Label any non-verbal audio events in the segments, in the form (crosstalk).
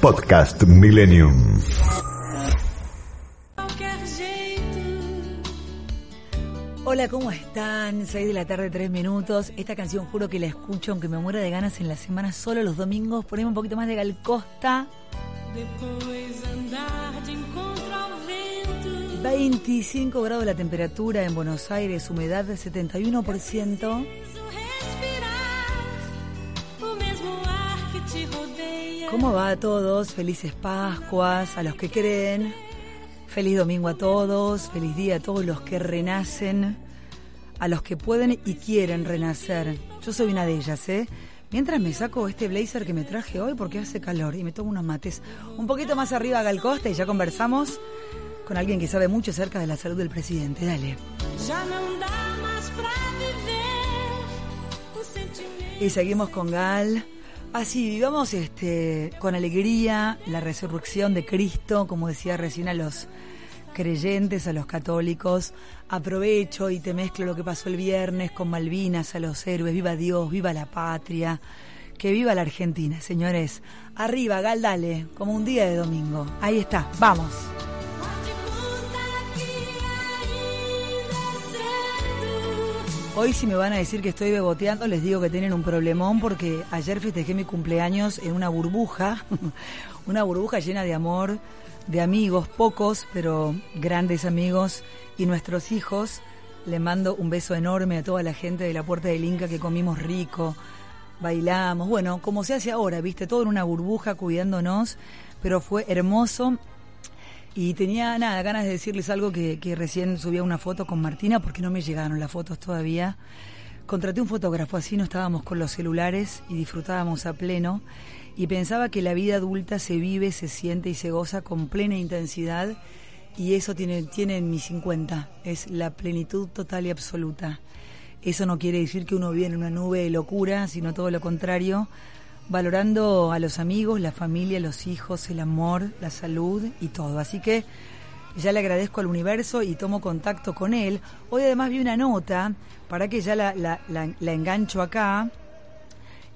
Podcast Millennium. Hola, ¿cómo están? 6 de la tarde, 3 minutos. Esta canción juro que la escucho aunque me muera de ganas en la semana, solo los domingos. Ponemos un poquito más de Gal Costa. 25 grados la temperatura en Buenos Aires, humedad del 71%. ¿Cómo va a todos? Felices Pascuas, a los que creen. Feliz domingo a todos, feliz día a todos los que renacen, a los que pueden y quieren renacer. Yo soy una de ellas, ¿eh? Mientras me saco este blazer que me traje hoy porque hace calor y me tomo unos mates un poquito más arriba a Galcosta y ya conversamos con alguien que sabe mucho acerca de la salud del presidente. Dale. Y seguimos con Gal. Así, vivamos este, con alegría la resurrección de Cristo, como decía recién a los creyentes, a los católicos. Aprovecho y te mezclo lo que pasó el viernes con Malvinas, a los héroes. Viva Dios, viva la patria. Que viva la Argentina, señores. Arriba, Gal, dale, como un día de domingo. Ahí está, vamos. Hoy si me van a decir que estoy beboteando, les digo que tienen un problemón porque ayer festejé mi cumpleaños en una burbuja, (laughs) una burbuja llena de amor, de amigos, pocos, pero grandes amigos y nuestros hijos. Le mando un beso enorme a toda la gente de la Puerta del Inca que comimos rico, bailamos, bueno, como se hace ahora, viste, todo en una burbuja cuidándonos, pero fue hermoso y tenía nada, ganas de decirles algo que, que recién subía una foto con Martina porque no me llegaron las fotos todavía. Contraté un fotógrafo, así no estábamos con los celulares y disfrutábamos a pleno. Y pensaba que la vida adulta se vive, se siente y se goza con plena intensidad. Y eso tiene, tiene en mis 50, es la plenitud total y absoluta. Eso no quiere decir que uno vive en una nube de locura, sino todo lo contrario valorando a los amigos, la familia, los hijos, el amor, la salud y todo. Así que ya le agradezco al universo y tomo contacto con él. Hoy además vi una nota, para que ya la, la, la, engancho acá,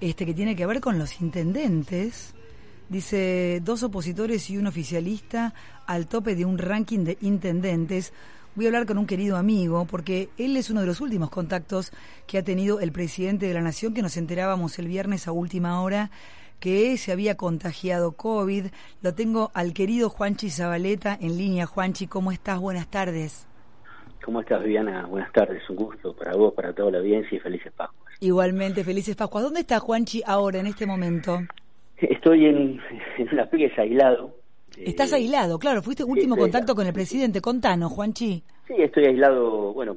este que tiene que ver con los intendentes. Dice, dos opositores y un oficialista al tope de un ranking de intendentes voy a hablar con un querido amigo, porque él es uno de los últimos contactos que ha tenido el presidente de la Nación, que nos enterábamos el viernes a última hora que se había contagiado COVID. Lo tengo al querido Juanchi Zabaleta en línea. Juanchi, ¿cómo estás? Buenas tardes. ¿Cómo estás, Viviana? Buenas tardes. Un gusto para vos, para toda la audiencia y felices Pascuas. Igualmente, felices Pascuas. ¿Dónde está Juanchi ahora, en este momento? Estoy en, en una pieza aislado, Estás aislado, claro, fuiste último contacto con el presidente. Contanos, Juanchi. Sí, estoy aislado, bueno,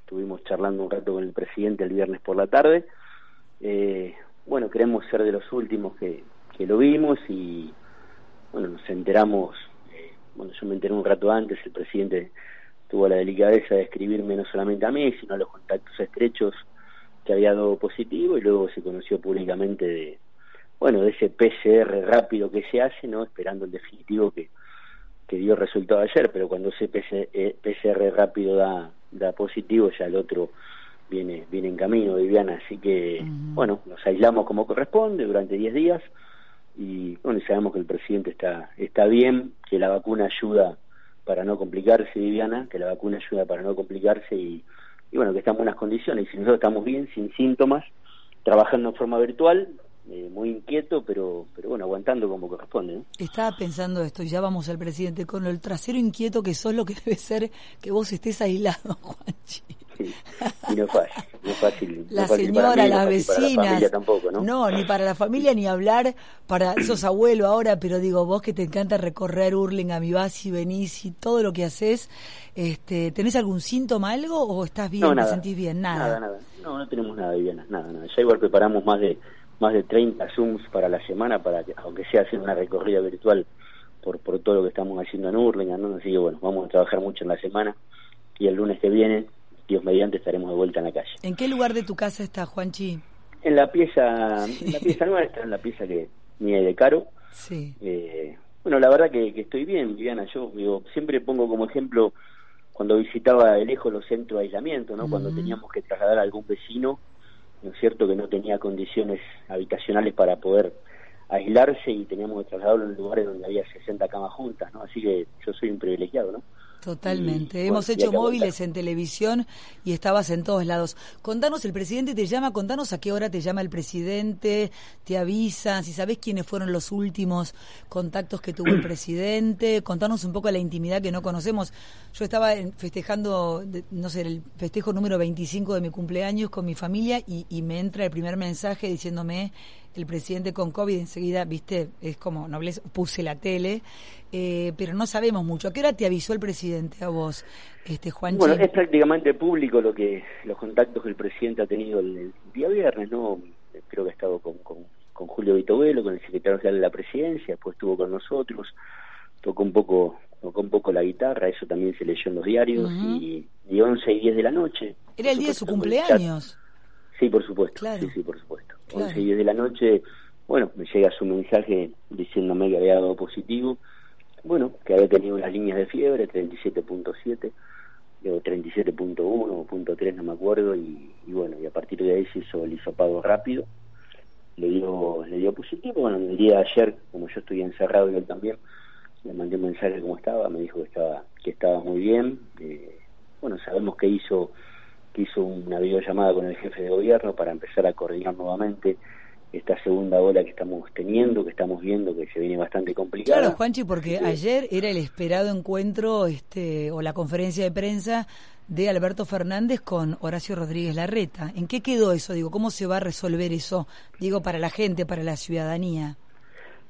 estuvimos charlando un rato con el presidente el viernes por la tarde. Eh, bueno, queremos ser de los últimos que, que lo vimos y, bueno, nos enteramos, eh, bueno, yo me enteré un rato antes, el presidente tuvo la delicadeza de escribirme no solamente a mí, sino a los contactos estrechos que había dado positivo y luego se conoció públicamente de bueno, de ese PCR rápido que se hace, ¿no? Esperando el definitivo que, que dio resultado ayer, pero cuando ese PCR eh, rápido da, da positivo, ya el otro viene, viene en camino, Viviana. Así que, bueno, nos aislamos como corresponde durante 10 días y, bueno, sabemos que el presidente está, está bien, que la vacuna ayuda para no complicarse, Viviana, que la vacuna ayuda para no complicarse y, y bueno, que está en buenas condiciones. Y si nosotros estamos bien, sin síntomas, trabajando en forma virtual, eh, muy inquieto, pero, pero bueno, aguantando como corresponde. Estaba pensando esto, y ya vamos al presidente, con el trasero inquieto que sos lo que (laughs) debe ser que vos estés aislado, (laughs) Juanchi. Sí, y no es fácil, no es fácil. La señora, las vecinas. la tampoco, ¿no? No, ni para la familia ni hablar para (clears throat) esos abuelos ahora, pero digo, vos que te encanta recorrer mi vas y venís y todo lo que haces, este, ¿tenés algún síntoma, algo o estás bien, no, te sentís bien? Nada. Nada, nada. No, no tenemos nada, Viviana, nada, nada. Ya igual preparamos más de más de 30 Zooms para la semana, para que, aunque sea hacer una recorrida virtual por, por todo lo que estamos haciendo en Hurlingham, ¿no? Así que bueno, vamos a trabajar mucho en la semana y el lunes que viene, Dios mediante, estaremos de vuelta en la calle. ¿En qué lugar de tu casa está Juanchi? En la pieza, en la pieza nueva está en la pieza que mía y de Caro. Sí. Eh, bueno, la verdad que, que estoy bien, Viviana. Yo digo, siempre pongo como ejemplo cuando visitaba de lejos los centros de aislamiento, ¿no? Cuando teníamos que trasladar a algún vecino, ¿no es cierto?, que no tenía condiciones habitacionales para poder aislarse y teníamos que trasladarlo en lugares donde había 60 camas juntas, ¿no? Así que yo soy un privilegiado, ¿no? Totalmente. Y, Hemos bueno, hecho móviles en televisión y estabas en todos lados. Contanos, el presidente te llama, contanos a qué hora te llama el presidente, te avisan, si sabés quiénes fueron los últimos contactos que tuvo el (clears throat) presidente, contanos un poco la intimidad que no conocemos. Yo estaba festejando, no sé, el festejo número 25 de mi cumpleaños con mi familia y, y me entra el primer mensaje diciéndome el presidente con COVID, enseguida, viste, es como nobleza, puse la tele, eh, pero no sabemos mucho. ¿A qué hora te avisó el presidente a vos, este Juanchi? Bueno, es prácticamente público lo que los contactos que el presidente ha tenido el, el día viernes, ¿no? Creo que ha estado con, con, con Julio Vitovelo, con el secretario general de la presidencia, después estuvo con nosotros, tocó un poco tocó un poco la guitarra, eso también se leyó en los diarios, y, y 11 y 10 de la noche. Era el día de su cumpleaños. Sí, por supuesto. Claro. Sí, sí, por supuesto. Claro. 11 y 10 de la noche, bueno, me llega su mensaje diciéndome que había dado positivo, bueno, que había tenido unas líneas de fiebre, 37.7, o 37.1 o punto .3, no me acuerdo, y, y bueno, y a partir de ahí se hizo el hisopado rápido, le dio, le dio positivo, bueno, el día de ayer, como yo estoy encerrado y él también, le mandé un mensaje de cómo estaba, me dijo que estaba, que estaba muy bien, eh, bueno, sabemos que hizo que hizo una videollamada con el jefe de gobierno para empezar a coordinar nuevamente esta segunda ola que estamos teniendo, que estamos viendo que se viene bastante complicada. Claro, Juanchi, porque ayer era el esperado encuentro este, o la conferencia de prensa de Alberto Fernández con Horacio Rodríguez Larreta. ¿En qué quedó eso? Digo, ¿cómo se va a resolver eso? Digo, para la gente, para la ciudadanía.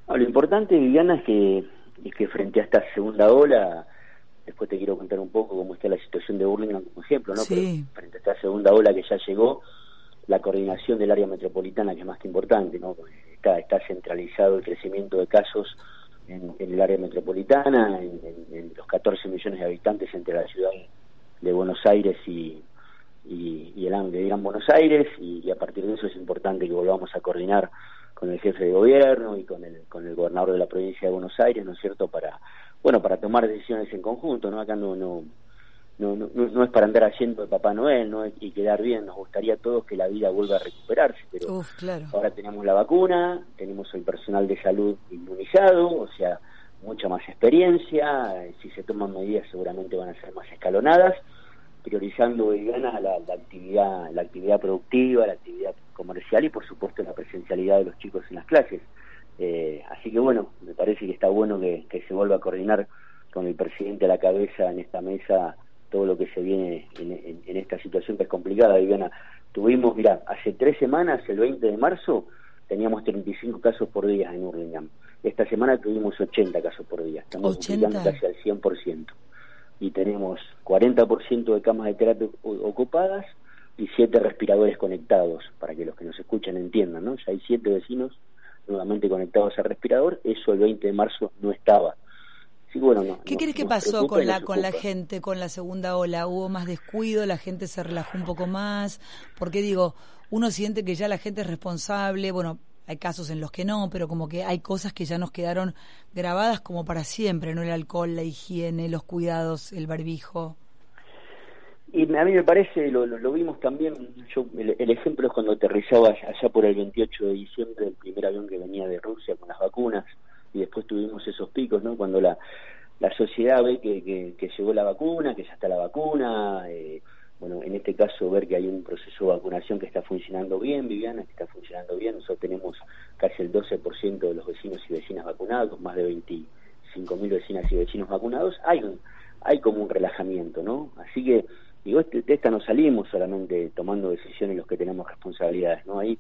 No, lo importante, Viviana, es que, es que frente a esta segunda ola, después te quiero contar un poco cómo está la situación de Burlingame como ejemplo, ¿no? Sí. Pero frente a esta segunda ola que ya llegó, la coordinación del área metropolitana, que es más que importante, ¿no? Está, está centralizado el crecimiento de casos en, en el área metropolitana, en, en- en los 14 millones de habitantes entre la ciudad de Buenos Aires y, y, y el de Gran Buenos Aires, y, y a partir de eso es importante que volvamos a coordinar con el jefe de gobierno y con el, con el gobernador de la provincia de Buenos Aires, ¿no es cierto?, para, bueno, para tomar decisiones en conjunto, ¿no? Acá no, no, no, no, no- es para andar haciendo de Papá Noel, ¿no? Y quedar bien, nos gustaría a todos que la vida vuelva a recuperarse, pero Uf, claro. ahora tenemos la vacuna, tenemos el personal de salud inmunizado, o sea, mucha más experiencia, eh, si se toman medidas seguramente van a ser más escalonadas, priorizando y gana la, la actividad, la actividad productiva, la actividad comercial y por supuesto la presencialidad de los chicos en las clases. Eh, así que bueno, me parece que está bueno que, que se vuelva a coordinar con el presidente a la cabeza en esta mesa todo lo que se viene en, en- en esta situación que es complicada, Viviana. Tuvimos, mira, hace tres semanas, el 20 de marzo, teníamos 35 casos por día en Hurlingham. Esta semana tuvimos 80 casos por día. Estamos 80. duplicando casi al 100%. Y tenemos 40% de camas de terapia ocupadas y 7 respiradores conectados, para que los que nos escuchan entiendan, ¿no? Ya hay 7 vecinos nuevamente conectados al respirador, eso el 20 de marzo no estaba. Sí, bueno, no, ¿Qué crees que pasó con la con la gente con la segunda ola? ¿Hubo más descuido? ¿La gente se relajó un poco más? Porque digo, uno siente que ya la gente es responsable, bueno, hay casos en los que no, pero como que hay cosas que ya nos quedaron grabadas como para siempre, ¿no? El alcohol, la higiene, los cuidados, el barbijo. Y a mí me parece, lo, lo, vimos también, yo el, el ejemplo es cuando aterrizaba allá por el 28 de diciembre el primer avión que venía de Rusia con las vacunas y después tuvimos esos picos, ¿no? Cuando la, la sociedad ve que, que, que llegó la vacuna, que ya está la vacuna, eh, bueno, en este caso ver que hay un proceso de vacunación que está funcionando bien, Viviana, que está funcionando bien, nosotros tenemos casi el 12% de los vecinos y vecinas vacunados, más de 25.000 vecinas y vecinos vacunados, hay un, hay como un relajamiento, ¿no? Así que digo, este, de esta no salimos solamente tomando decisiones los que tenemos responsabilidades, ¿no? Ahí,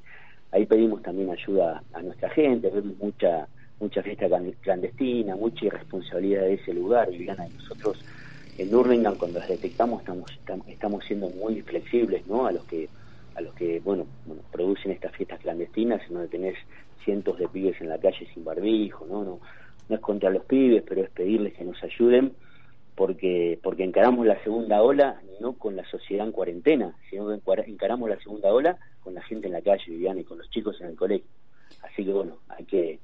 ahí pedimos también ayuda a nuestra gente, vemos mucha mucha fiesta clandestina, mucha irresponsabilidad de ese lugar, Viviana, y nosotros en Hurlingham cuando las detectamos estamos, estamos siendo muy flexibles, ¿no? A los que a los que, bueno, bueno, producen estas fiestas clandestinas, en donde tenés cientos de pibes en la calle sin barbijo, ¿no? No, no es contra los pibes, pero es pedirles que nos ayuden porque porque encaramos la segunda ola no con la sociedad en cuarentena, sino que encaramos la segunda ola con la gente en la calle, Viviana, y con los chicos en el colegio. Así que bueno, hay que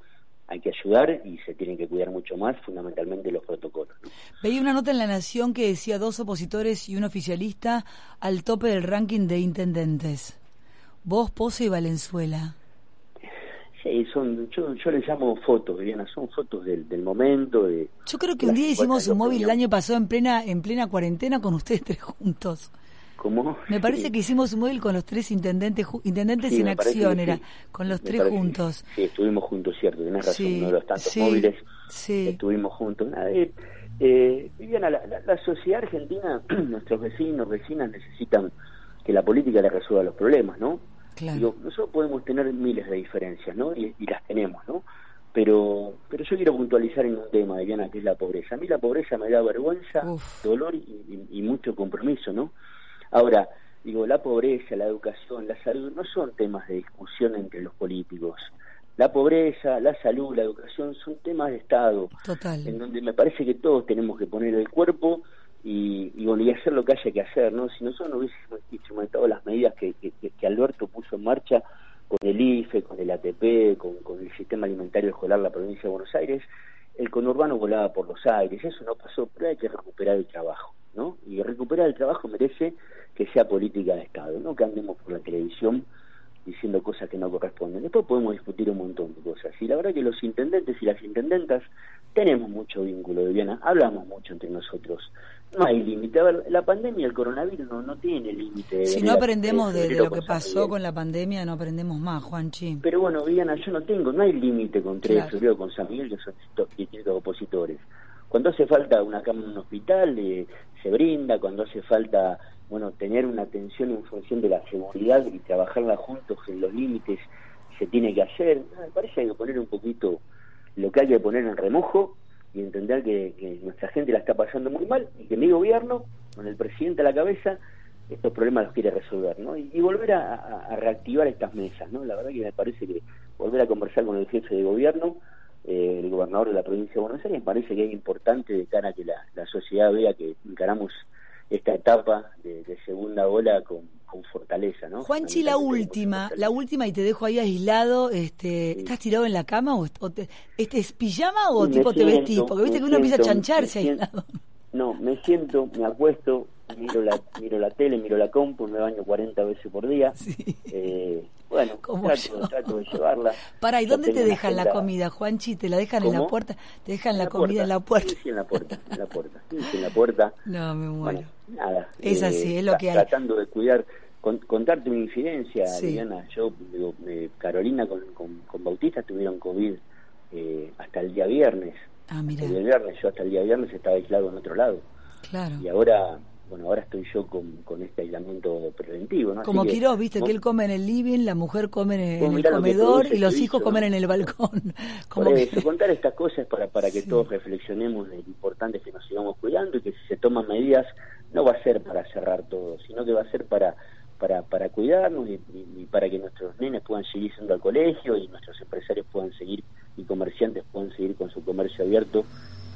hay que ayudar y se tienen que cuidar mucho más, fundamentalmente los protocolos. Veía una nota en La Nación que decía dos opositores y un oficialista al tope del ranking de intendentes. Vos, Pose y Valenzuela. Sí, son, yo, yo les llamo fotos, Viviana, son fotos del, del momento. De, yo creo que un día hicimos un móvil el año pasado en plena, en plena cuarentena con ustedes tres juntos. ¿Cómo? Me parece que hicimos un móvil con los tres intendentes, intendentes en acción, era, con los tres juntos. Sí, estuvimos juntos, cierto, tenés razón, uno de los tantos móviles, estuvimos juntos. Eh, eh, Viviana, la, la, sociedad argentina, (clears throat) nuestros vecinos, vecinas necesitan que la política les resuelva los problemas, ¿no? Nosotros podemos tener miles de diferencias, ¿no? Y, las tenemos, ¿no? Pero, pero yo quiero puntualizar en un tema, Diana, que es la pobreza. A mí la pobreza me da vergüenza, dolor y, mucho compromiso, ¿no? Ahora, digo, la pobreza, la educación, la salud no son temas de discusión entre los políticos. La pobreza, la salud, la educación son temas de Estado. Total. En donde me parece que todos tenemos que poner el cuerpo y, y, bueno, y hacer lo que haya que hacer, ¿no? Si nosotros no hubiésemos instrumentado las medidas que, que, Alberto puso en marcha con el IFE, con el ATP, con, el sistema alimentario escolar de la provincia de Buenos Aires, el conurbano volaba por los aires, eso no pasó, pero hay que recuperar el trabajo, ¿no? Y recuperar el trabajo merece que sea política de Estado, no que andemos por la televisión diciendo cosas que no corresponden. Después podemos discutir un montón de cosas. Y la verdad que los intendentes y las intendentas tenemos mucho vínculo, Viviana, hablamos mucho entre nosotros. No hay límite. A ver, la pandemia, el coronavirus no, no tiene límite. Si no aprendemos de, lo que pasó con la pandemia, no aprendemos más, Juanchi. Pero bueno, Viviana, yo no tengo, no hay límite con Tres claro. con San Miguel, que son distintos opositores. Cuando hace falta una cama en un hospital, eh, se brinda. Cuando hace falta bueno, tener una atención en función de la seguridad y trabajarla juntos en los límites se tiene que hacer. Me parece que hay que poner un poquito lo que hay que poner en remojo y entender que, nuestra gente la está pasando muy mal y que mi gobierno, con el presidente a la cabeza, estos problemas los quiere resolver, ¿no? Y, volver a, reactivar estas mesas, ¿no? La verdad que me parece que volver a conversar con el jefe de gobierno, eh, el gobernador de la provincia de Buenos Aires, me parece que es importante de cara a que la, la sociedad vea que encaramos esta etapa de, segunda ola con, fortaleza, ¿no? Juanchi, la última, la última y te dejo ahí aislado, este, ¿estás tirado en la cama o, este es pijama o tipo te vestís? Porque viste que uno empieza a chancharse aislado. No, me siento, me acuesto, miro la, miro la tele, miro la compu, me baño 40 veces por día. Eh, bueno, trato, trato, de llevarla. Para, ¿y dónde te dejan la comida, Juanchi? ¿Te la dejan en la puerta? ¿Te dejan la, comida en la puerta? Sí, en la puerta, en la puerta. Sí, en la puerta. (laughs) No, me muero. nada. Es así, es lo que hay. Tratando de cuidar, contarte una incidencia, Diana. Yo, digo, eh, Carolina con, con, Bautista tuvieron COVID eh, hasta el día viernes. Ah, mira. El viernes, yo hasta el día viernes estaba aislado en otro lado. Claro. Y ahora bueno, ahora estoy yo con, con este aislamiento preventivo. ¿no? Como Quiroz, viste, que él come en el living, la mujer come en, el comedor y los hijos comen en el balcón. (laughs) Como eso, contar estas cosas para, para que todos reflexionemos de lo importante que nos sigamos cuidando y que si se toman medidas no va a ser para cerrar todo, sino que va a ser para para, para cuidarnos y, y, para que nuestros nenes puedan seguir yendo al colegio y nuestros empresarios puedan seguir y comerciantes puedan seguir con su comercio abierto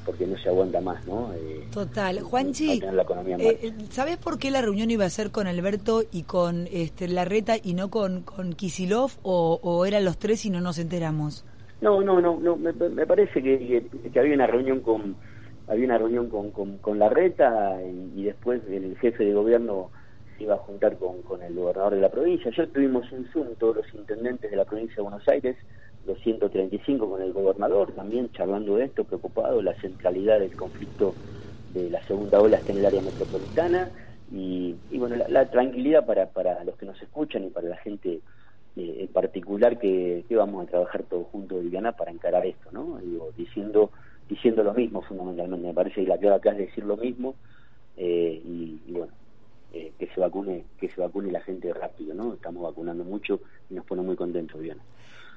porque no se aguanta más, ¿no? Eh, Total. Juanchi, eh, ¿sabes por qué la reunión iba a ser con Alberto y con este, Larreta y no con, con Kisilov o, eran los tres y no nos enteramos? No, no, no, no me, parece que, que, había una reunión con había una reunión con, con, Larreta y, después el jefe de gobierno se iba a juntar con, con el gobernador de la provincia. Yo tuvimos un Zoom, todos los intendentes de la provincia de Buenos Aires, 235 con el gobernador, también charlando de esto, preocupado, la centralidad del conflicto de la segunda ola está en el área metropolitana y, bueno, la, tranquilidad para, para los que nos escuchan y para la gente eh, en particular que, vamos a trabajar todos juntos, Viviana, para encarar esto, ¿no? Digo, diciendo, diciendo lo mismo fundamentalmente, me parece que la clave acá es decir lo mismo eh, y, bueno, eh, que se vacune que se vacune la gente rápido, ¿no? Estamos vacunando mucho y nos pone muy contentos, Viviana.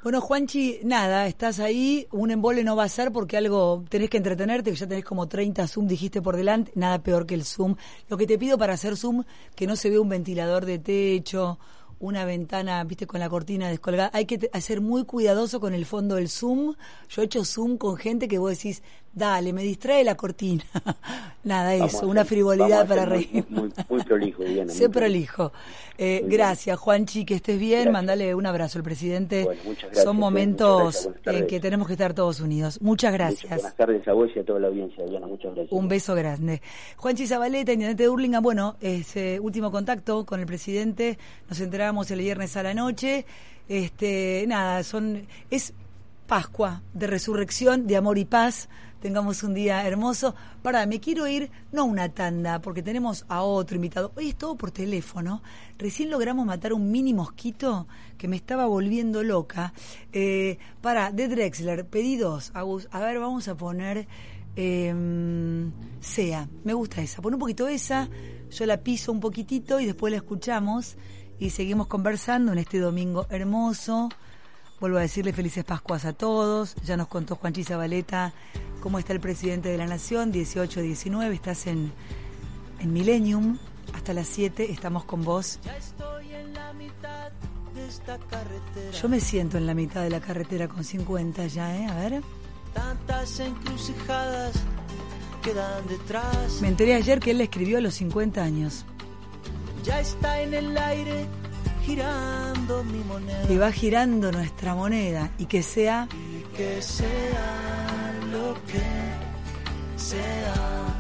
Bueno, Juanchi, nada, estás ahí, un embole no va a ser porque algo tenés que entretenerte, que ya tenés como 30 Zoom, dijiste por delante, nada peor que el Zoom. Lo que te pido para hacer Zoom, que no se vea un ventilador de techo, una ventana, viste, con la cortina descolgada. Hay que ser muy cuidadoso con el fondo del Zoom. Yo he hecho Zoom con gente que vos decís, dale, me distrae la cortina. (laughs) Nada, eso, una frivolidad para reír. Muy, prolijo, Diana. (laughs) Sé prolijo. Eh, gracias, Juanchi, que estés bien. Mandale un abrazo al presidente. Son momentos en que tenemos que estar todos unidos. Muchas gracias. buenas tardes a vos y a toda la audiencia, Diana. Muchas gracias. Un beso grande. Juanchi Zabaleta, intendente de Urlingan. Bueno, ese último contacto con el presidente. Nos enteramos el viernes a la noche. Este, nada, son es Pascua de resurrección, de amor y paz tengamos un día hermoso. Para, me quiero ir, no una tanda, porque tenemos a otro invitado. Hoy es todo por teléfono. Recién logramos matar un mini mosquito que me estaba volviendo loca. Eh, para, de Drexler, pedidos. A ver, vamos a poner eh, Sea. Me gusta esa. Pon un poquito esa, yo la piso un poquitito y después la escuchamos y seguimos conversando en este domingo hermoso. Vuelvo a decirle felices Pascuas a todos. Ya nos contó Juanchi Zabaleta cómo está el presidente de la Nación, 18-19. Estás en, en Millennium. Hasta las 7 estamos con vos. Yo me siento en la mitad de la carretera con 50 ya, ¿eh? A ver. Tantas encrucijadas quedan detrás. Me enteré ayer que él le escribió a los 50 años. Ya está en el aire girando mi moneda. Y va girando nuestra moneda y que sea. que sea lo que sea.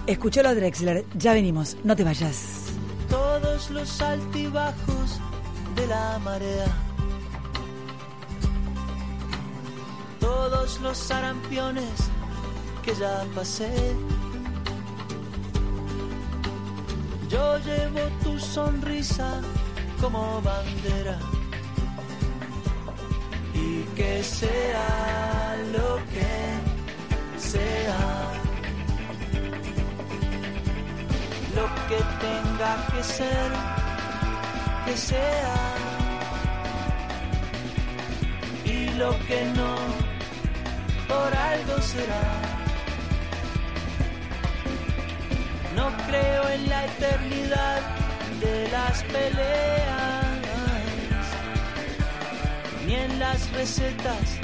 A Drexler, ya venimos, no te vayas. Todos los altibajos de la marea. Todos los sarampiones que ya pasé. Yo llevo tu sonrisa como bandera y que sea lo que lo que tenga que ser, que sea, y lo que no, por algo será. No creo en la eternidad de las peleas, ni en las recetas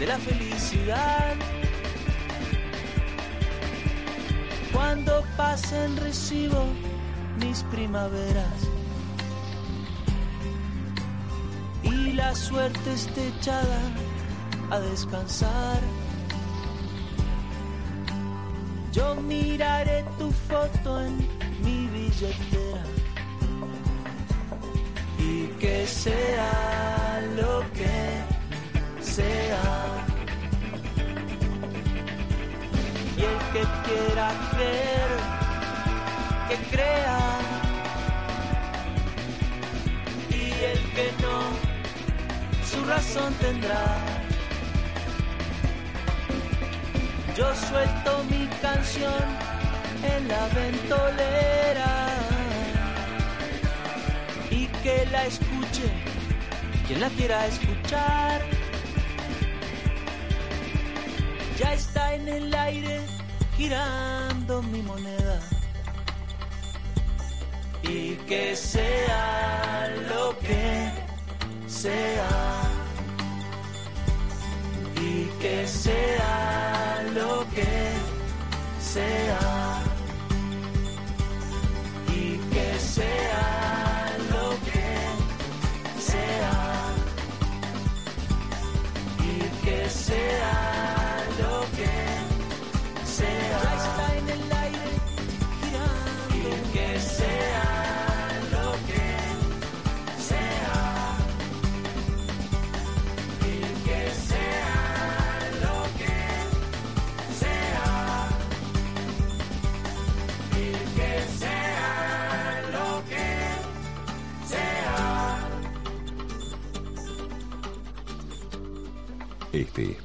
de la felicidad. Cuando pasen recibo mis primaveras y la suerte esté echada a descansar. Yo miraré tu foto en mi billetera y que sea que quiera creer, que crea. Y el que no, su razón tendrá. Yo suelto mi canción en la ventolera que la escuche, quien la quiera escuchar. Ya está en el aire girando mi moneda. Y que sea lo que sea. Y que sea lo que sea. Y que sea. sea lo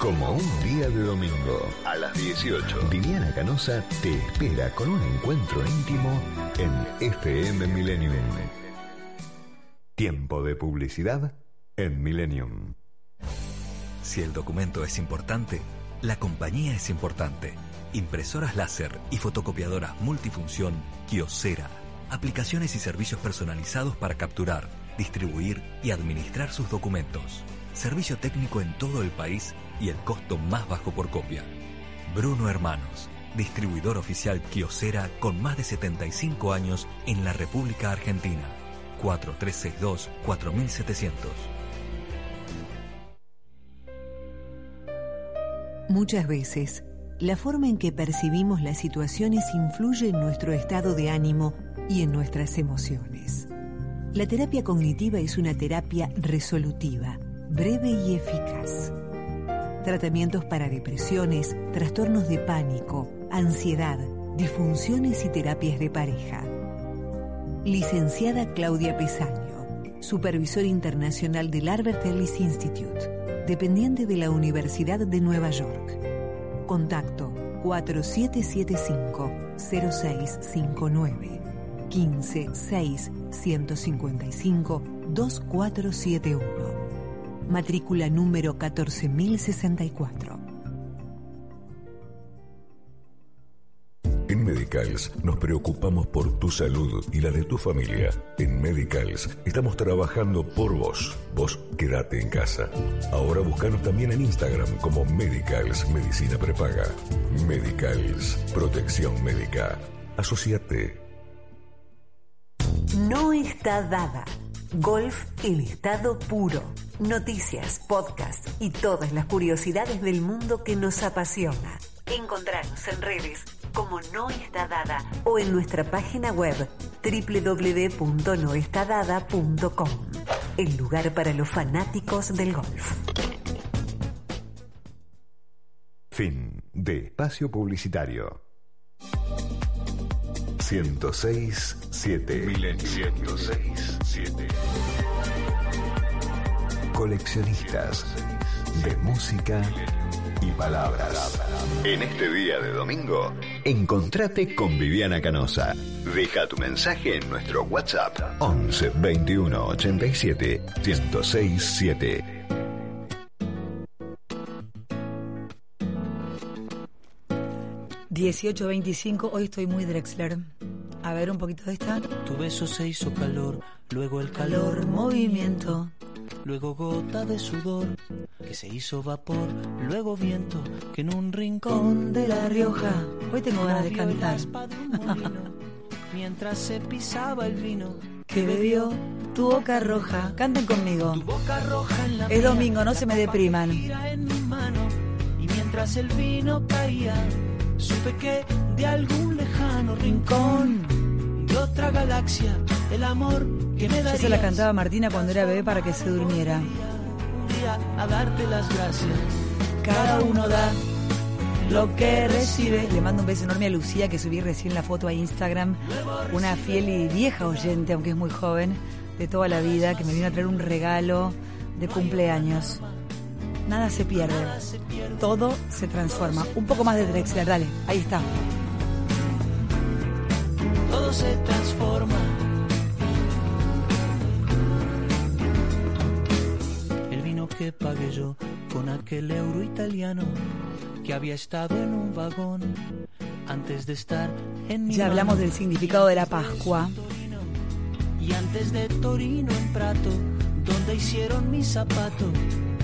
Como un día de domingo, a las 18, Viviana Canosa te espera con un encuentro íntimo en FM Millennium. Tiempo de publicidad en Millennium. Si el documento es importante, la compañía es importante. Impresoras láser y fotocopiadoras multifunción Kiosera. Aplicaciones y servicios personalizados para capturar, distribuir y administrar sus documentos. Servicio técnico en todo el país y el costo más bajo por copia. Bruno Hermanos, distribuidor oficial Kiosera con más de 75 años en la República Argentina. 4362-4700. Muchas veces, la forma en que percibimos las situaciones influye en nuestro estado de ánimo y en nuestras emociones. La terapia cognitiva es una terapia resolutiva, breve y eficaz. Tratamientos para depresiones, trastornos de pánico, ansiedad, disfunciones y terapias de pareja. Licenciada Claudia Pesaño, supervisor internacional del Albert Ellis Institute, dependiente de la Universidad de Nueva York. Contacto 4775-0659 156 155 2471. Matrícula número 14064. En Medicals nos preocupamos por tu salud y la de tu familia. En Medicals estamos trabajando por vos. Vos quédate en casa. Ahora búscanos también en Instagram como Medicals Medicina Prepaga. Medicals Protección Médica. Asociate. No está dada. Golf en estado puro. Noticias, podcast y todas las curiosidades del mundo que nos apasiona. Encontrarnos en redes como No Está Dada o en nuestra página web www.noestadada.com. El lugar para los fanáticos del golf. Fin de espacio publicitario. 106 7 106 7 Coleccionistas de música y palabras. En este día de domingo, encontrate con Viviana Canosa. Deja tu mensaje en nuestro WhatsApp 11 21 87 106 7. ...18.25, hoy estoy muy Drexler. A ver un poquito de esta. Tu beso se hizo calor, luego el Calor, calor, movimiento. luego gota de sudor, que se hizo vapor, luego viento, que en un rincón de La Rioja. Hoy tengo ganas de cantar. molino, (laughs) mientras se pisaba el vino. Que bebió tu boca roja. Canten conmigo. Tu boca roja en la Es domingo, no se me depriman. gira en mi mano, y mientras el vino caía, supe que de algún lejano rincón de otra galaxia, el amor que me Yo darías se la cantaba a Martina cuando era bebé para que se durmiera. un día a darte las gracias. Cada uno da lo que recibe. Le mando un beso enorme a Lucía que subí recién la foto a Instagram. Una fiel y vieja oyente, aunque es muy joven, de toda la vida, que me vino a traer un regalo de cumpleaños. Nada se pierde, todo se transforma. Un poco más de Drexler, dale, ahí está. todo se transforma. El vino que pagué yo con aquel euro italiano que había estado en un vagón antes de estar en mi Ya hablamos del significado de la Pascua. y antes de Torino en Prato donde hicieron mi zapato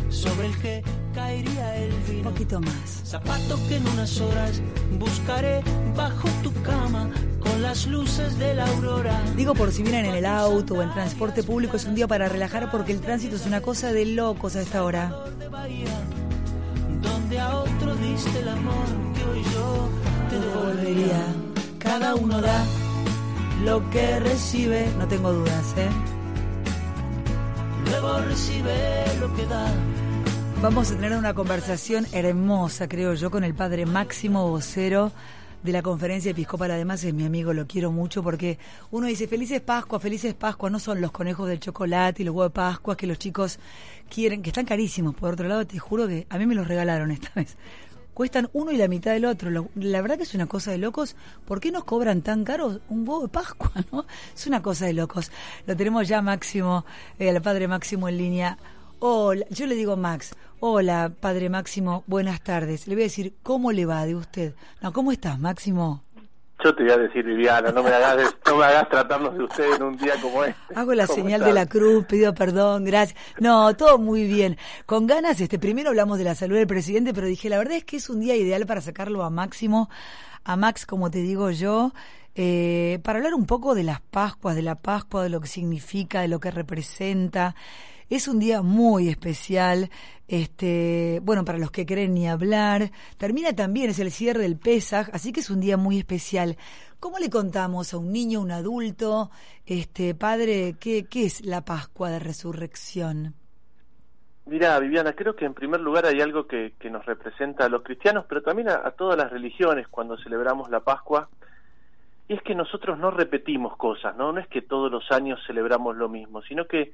sobre el que caería el Un vino. poquito más. Zapato que en unas horas buscaré bajo tu cama con las luces de la aurora. Digo por si vienen en el auto o en transporte público, es un día para relajar porque el tránsito es una cosa de locos a esta hora. donde a otro diste el amor que hoy yo te devolvería. Cada uno da lo que recibe. No tengo dudas, ¿eh? Luego recibe lo que da. Vamos a tener una conversación hermosa, creo yo, con el padre Máximo Vocero de la conferencia episcopal, además es mi amigo, lo quiero mucho porque uno dice felices Pascua, felices Pascua, no son los conejos del chocolate y los huevos de Pascua que los chicos quieren, que están carísimos. Por otro lado, te juro que a mí me los regalaron esta vez. Cuestan uno y la mitad del otro. la verdad que es una cosa de locos. ¿Por qué nos cobran tan caro un huevo de Pascua? (laughs) ¿no? Es una cosa de locos. Lo tenemos ya Máximo, eh, padre Máximo en línea. Hola, yo le digo Max. Hola, padre Máximo, buenas tardes. Le voy a decir, ¿cómo le va de usted? No, ¿cómo estás, Máximo? Yo te voy a decir, Viviana, no me hagas, no me hagas tratarnos de usted en un día como este. Hago la señal de la cruz, pido perdón, gracias. No, todo muy bien. Con ganas, este, primero hablamos de la salud del presidente, pero dije, la verdad es que es un día ideal para sacarlo a Máximo, a Max, como te digo yo, eh, para hablar un poco de las Pascuas, de la Pascua, de lo que significa, de lo que representa. Es un día muy especial, este, bueno, para los que creen ni hablar. Termina también, es el cierre del Pesaj, así que es un día muy especial. ¿Cómo le contamos a un niño, un adulto, este, padre, qué, qué es la Pascua de Resurrección? Mira, Viviana, creo que en primer lugar hay algo que, nos representa a los cristianos, pero también a, todas las religiones cuando celebramos la Pascua, es que nosotros no repetimos cosas, ¿no? No es que todos los años celebramos lo mismo, sino que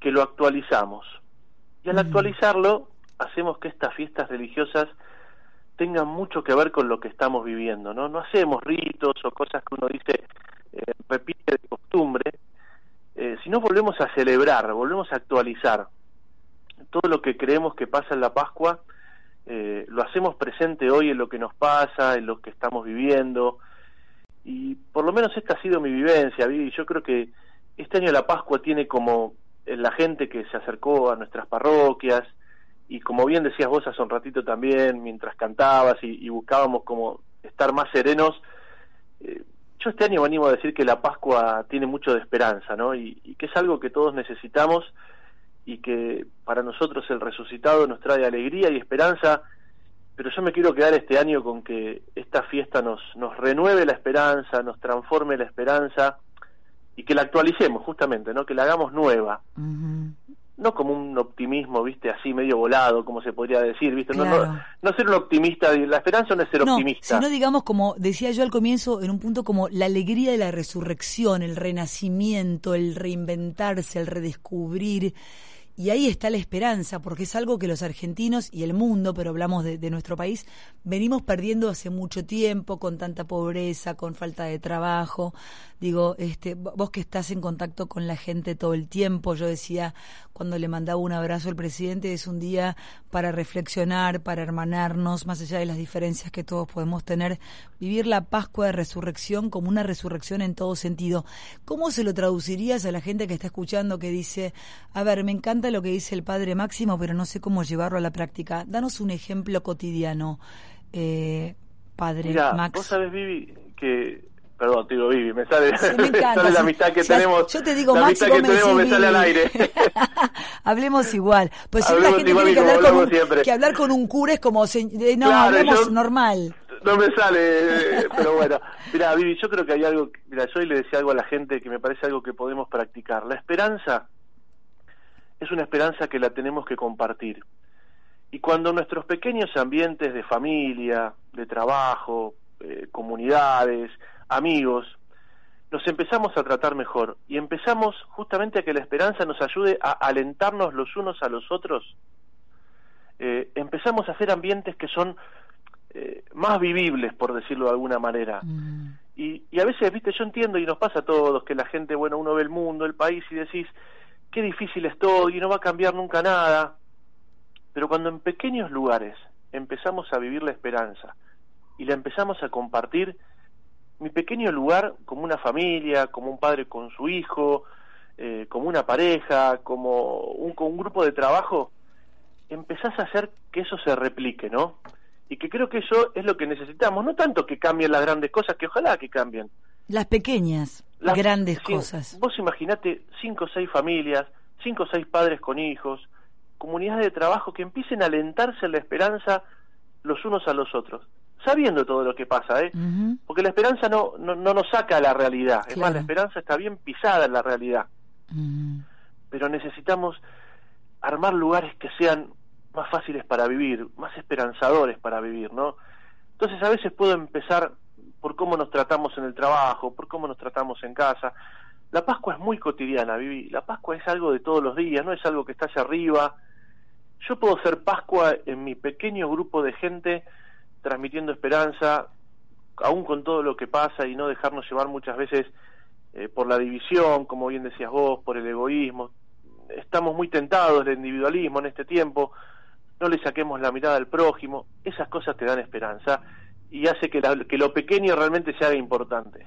que lo actualizamos. Y al mm. actualizarlo, hacemos que estas fiestas religiosas tengan mucho que ver con lo que estamos viviendo, ¿no? No hacemos ritos o cosas que uno dice, eh, repite de costumbre, eh, sino volvemos a celebrar, volvemos a actualizar. Todo lo que creemos que pasa en la Pascua, eh, lo hacemos presente hoy en lo que nos pasa, en lo que estamos viviendo, y por lo menos esta ha sido mi vivencia, y yo creo que este año la Pascua tiene como la gente que se acercó a nuestras parroquias y como bien decías vos hace un ratito también, mientras cantabas y, buscábamos como estar más serenos, eh, yo este año venimos a decir que la Pascua tiene mucho de esperanza, ¿no? Y, que es algo que todos necesitamos y que para nosotros el resucitado nos trae alegría y esperanza, pero yo me quiero quedar este año con que esta fiesta nos, nos renueve la esperanza, nos transforme la esperanza y que la actualicemos justamente, ¿no? Que la hagamos nueva. No como un optimismo, ¿viste? Así medio volado, como se podría decir, ¿viste? No, no, ser un optimista, la esperanza no es ser no, optimista. Sino, digamos, como decía yo al comienzo, en un punto como la alegría de la resurrección, el renacimiento, el reinventarse, el redescubrir y ahí está la esperanza, porque es algo que los argentinos y el mundo, pero hablamos de, nuestro país, venimos perdiendo hace mucho tiempo, con tanta pobreza, con falta de trabajo. Digo, este, vos que estás en contacto con la gente todo el tiempo, yo decía, cuando le mandaba un abrazo al presidente, es un día para reflexionar, para hermanarnos, más allá de las diferencias que todos podemos tener, vivir la Pascua de Resurrección como una resurrección en todo sentido. ¿Cómo se lo traducirías a la gente que está escuchando que dice, a ver, me encanta lo que dice el padre Máximo, pero no sé cómo llevarlo a la práctica. Danos un ejemplo cotidiano, eh, padre Máximo. Vos sabés, Vivi, que Perdón, te digo Vivi, me sale, (laughs) la amistad que tenemos. Yo te digo, la amistad que tenemos me sale al aire. (laughs) Hablemos igual. Pues si la gente tiene que hablar, con un, que hablar con un cura es como, no, hablemos normal. No me sale, (laughs) pero bueno. Mira, Vivi, yo creo que hay algo, mira, yo hoy le decía algo a la gente que me parece algo que podemos practicar. La esperanza es una esperanza que la tenemos que compartir. Y cuando nuestros pequeños ambientes de familia, de trabajo, eh, comunidades, amigos, nos empezamos a tratar mejor y empezamos justamente a que la esperanza nos ayude a alentarnos los unos a los otros, eh, empezamos a hacer ambientes que son eh, más vivibles, por decirlo de alguna manera. Mm. Y, y a veces, viste, yo entiendo y nos pasa a todos que la gente, bueno, uno ve el mundo, el país y decís, qué difícil es todo y no va a cambiar nunca nada. Pero cuando en pequeños lugares empezamos a vivir la esperanza y la empezamos a compartir, mi pequeño lugar como una familia, como un padre con su hijo, eh, como una pareja, como un, un grupo de trabajo, empezás a hacer que eso se replique, ¿no? Y que creo que eso es lo que necesitamos, no tanto que cambien las grandes cosas, que ojalá que cambien, las pequeñas, las grandes cosas. Vos imaginate cinco o seis familias, cinco o seis padres con hijos, comunidades de trabajo que empiecen a alentarse en la esperanza los unos a los otros, sabiendo todo lo que pasa, ¿eh? Porque la esperanza no, no, nos saca a la realidad, es más, la esperanza está bien pisada en la realidad. Pero necesitamos armar lugares que sean más fáciles para vivir, más esperanzadores para vivir, ¿no? Entonces a veces puedo empezar por cómo nos tratamos en el trabajo, por cómo nos tratamos en casa. La Pascua es muy cotidiana, Vivi. La Pascua es algo de todos los días, no es algo que está allá arriba. Yo puedo ser Pascua en mi pequeño grupo de gente, transmitiendo esperanza, aún con todo lo que pasa y no dejarnos llevar muchas veces eh, por la división, como bien decías vos, por el egoísmo. Estamos muy tentados del individualismo en este tiempo, no le saquemos la mirada al prójimo, esas cosas te dan esperanza y hace que, lo pequeño realmente se haga importante.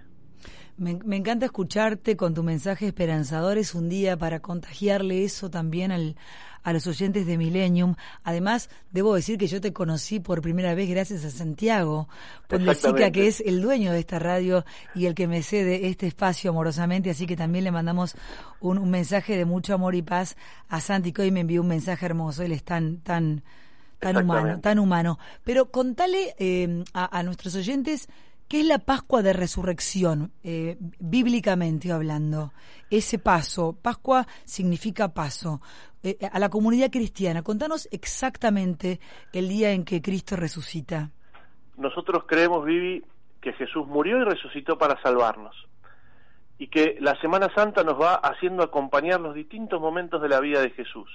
Me, encanta escucharte con tu mensaje esperanzador. Es un día para contagiarle eso también al, a los oyentes de Millennium. Además, debo decir que yo te conocí por primera vez gracias a Santiago Pondesica, que es el dueño de esta radio y el que me cede este espacio amorosamente. Así que también le mandamos un, un mensaje de mucho amor y paz a Santi, que hoy me envió un mensaje hermoso. Él es tan, tan, tan humano, tan humano. Pero contale eh, a, a nuestros oyentes ¿Qué es la Pascua de Resurrección, eh, bíblicamente hablando? Ese paso, Pascua significa paso. Eh, a la comunidad cristiana, contanos exactamente el día en que Cristo resucita. Nosotros creemos, Vivi, que Jesús murió y resucitó para salvarnos. Y que la Semana Santa nos va haciendo acompañar los distintos momentos de la vida de Jesús.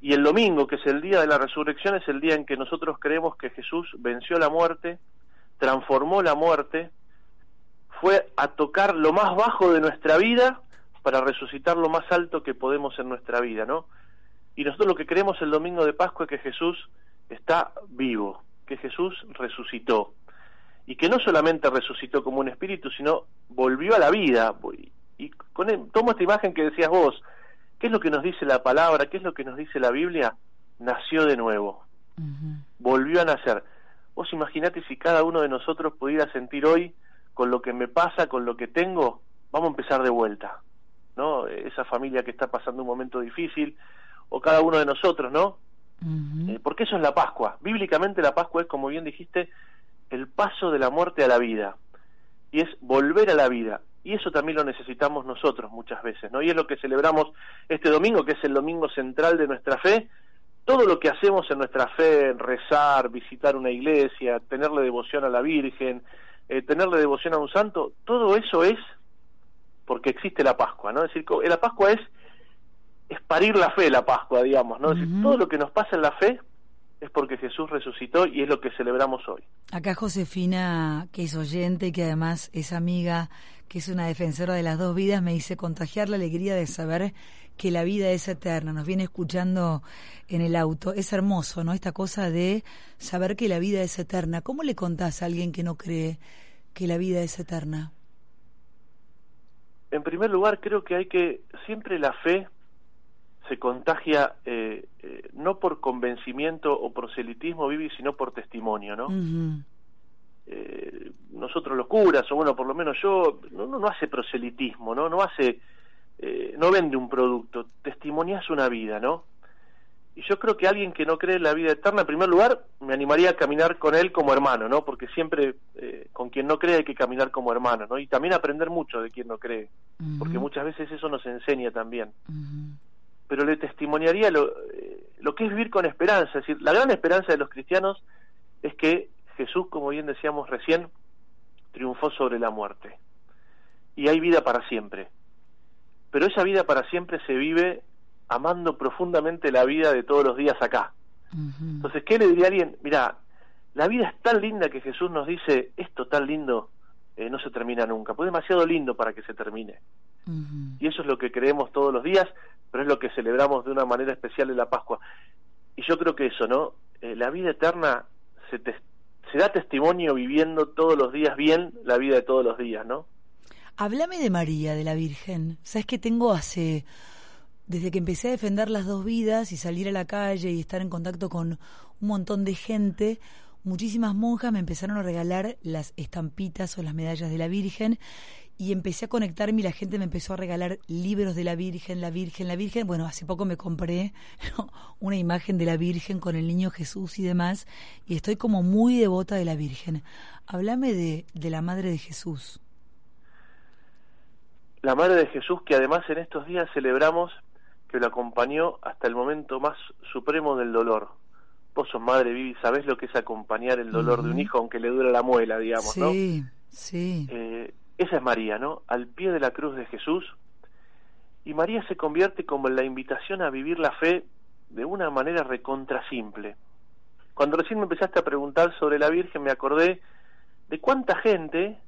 Y el domingo, que es el día de la resurrección, es el día en que nosotros creemos que Jesús venció la muerte, transformó la muerte, fue a tocar lo más bajo de nuestra vida para resucitar lo más alto que podemos en nuestra vida, ¿no? Y nosotros lo que creemos el domingo de Pascua es que Jesús está vivo, que Jesús resucitó. Y que no solamente resucitó como un espíritu, sino volvió a la vida. Y con tomo esta imagen que decías vos, ¿qué es lo que nos dice la palabra? ¿Qué es lo que nos dice la Biblia? Nació de nuevo. Volvió a nacer. Vos imaginate si cada uno de nosotros pudiera sentir hoy, con lo que me pasa, con lo que tengo, vamos a empezar de vuelta, ¿no? Esa familia que está pasando un momento difícil, o cada uno de nosotros, ¿no? Eh, porque eso es la Pascua. Bíblicamente la Pascua es, como bien dijiste, el paso de la muerte a la vida. Y es volver a la vida. Y eso también lo necesitamos nosotros muchas veces, ¿no? Y es lo que celebramos este domingo, que es el domingo central de nuestra fe, todo lo que hacemos en nuestra fe, rezar, visitar una iglesia, tenerle devoción a la Virgen, eh, tenerle devoción a un santo, todo eso es porque existe la Pascua, ¿no? Es decir, la Pascua es, es parir la fe, la Pascua, digamos, ¿no? Es decir, todo lo que nos pasa en la fe es porque Jesús resucitó y es lo que celebramos hoy. Acá Josefina, que es oyente y que además es amiga, que es una defensora de las dos vidas, me dice contagiar la alegría de saber que la vida es eterna, nos viene escuchando en el auto. Es hermoso, ¿no? Esta cosa de saber que la vida es eterna. ¿Cómo le contás a alguien que no cree que la vida es eterna? En primer lugar, creo que hay que, siempre la fe se contagia eh, eh, no por convencimiento o proselitismo, Vivi, sino por testimonio, ¿no? eh, nosotros los curas, o bueno, por lo menos yo, no, no, no hace proselitismo, ¿no? No hace eh, no vende un producto, testimonias una vida, ¿no? Y yo creo que alguien que no cree en la vida eterna, en primer lugar, me animaría a caminar con él como hermano, ¿no? Porque siempre eh, con quien no cree hay que caminar como hermano, ¿no? Y también aprender mucho de quien no cree, porque muchas veces eso nos enseña también. Pero le testimoniaría lo, eh, lo que es vivir con esperanza, es decir, la gran esperanza de los cristianos es que Jesús, como bien decíamos recién, triunfó sobre la muerte. Y hay vida para siempre pero esa vida para siempre se vive amando profundamente la vida de todos los días acá. Entonces, ¿qué le diría a alguien? Mira, la vida es tan linda que Jesús nos dice, esto tan lindo eh, no se termina nunca, pues es demasiado lindo para que se termine. Y eso es lo que creemos todos los días, pero es lo que celebramos de una manera especial en la Pascua. Y yo creo que eso, ¿no? Eh, la vida eterna se, se da testimonio viviendo todos los días bien la vida de todos los días, ¿no? Háblame de María, de la Virgen. ¿Sabes que tengo hace desde que empecé a defender las dos vidas y salir a la calle y estar en contacto con un montón de gente, muchísimas monjas me empezaron a regalar las estampitas o las medallas de la Virgen y empecé a conectarme y la gente me empezó a regalar libros de la Virgen, la Virgen, la Virgen. Bueno, hace poco me compré una imagen de la Virgen con el niño Jesús y demás y estoy como muy devota de la Virgen. Háblame de, de la Madre de Jesús la Madre de Jesús, que además en estos días celebramos que lo acompañó hasta el momento más supremo del dolor, vos sos madre, Vivi, sabés lo que es acompañar el dolor de un hijo aunque le dura la muela, digamos, ¿no? Sí, sí. Eh, esa es María, ¿no? Al pie de la cruz de Jesús. Y María se convierte como en la invitación a vivir la fe de una manera recontra simple. Cuando recién me empezaste a preguntar sobre la Virgen, me acordé de cuánta gente,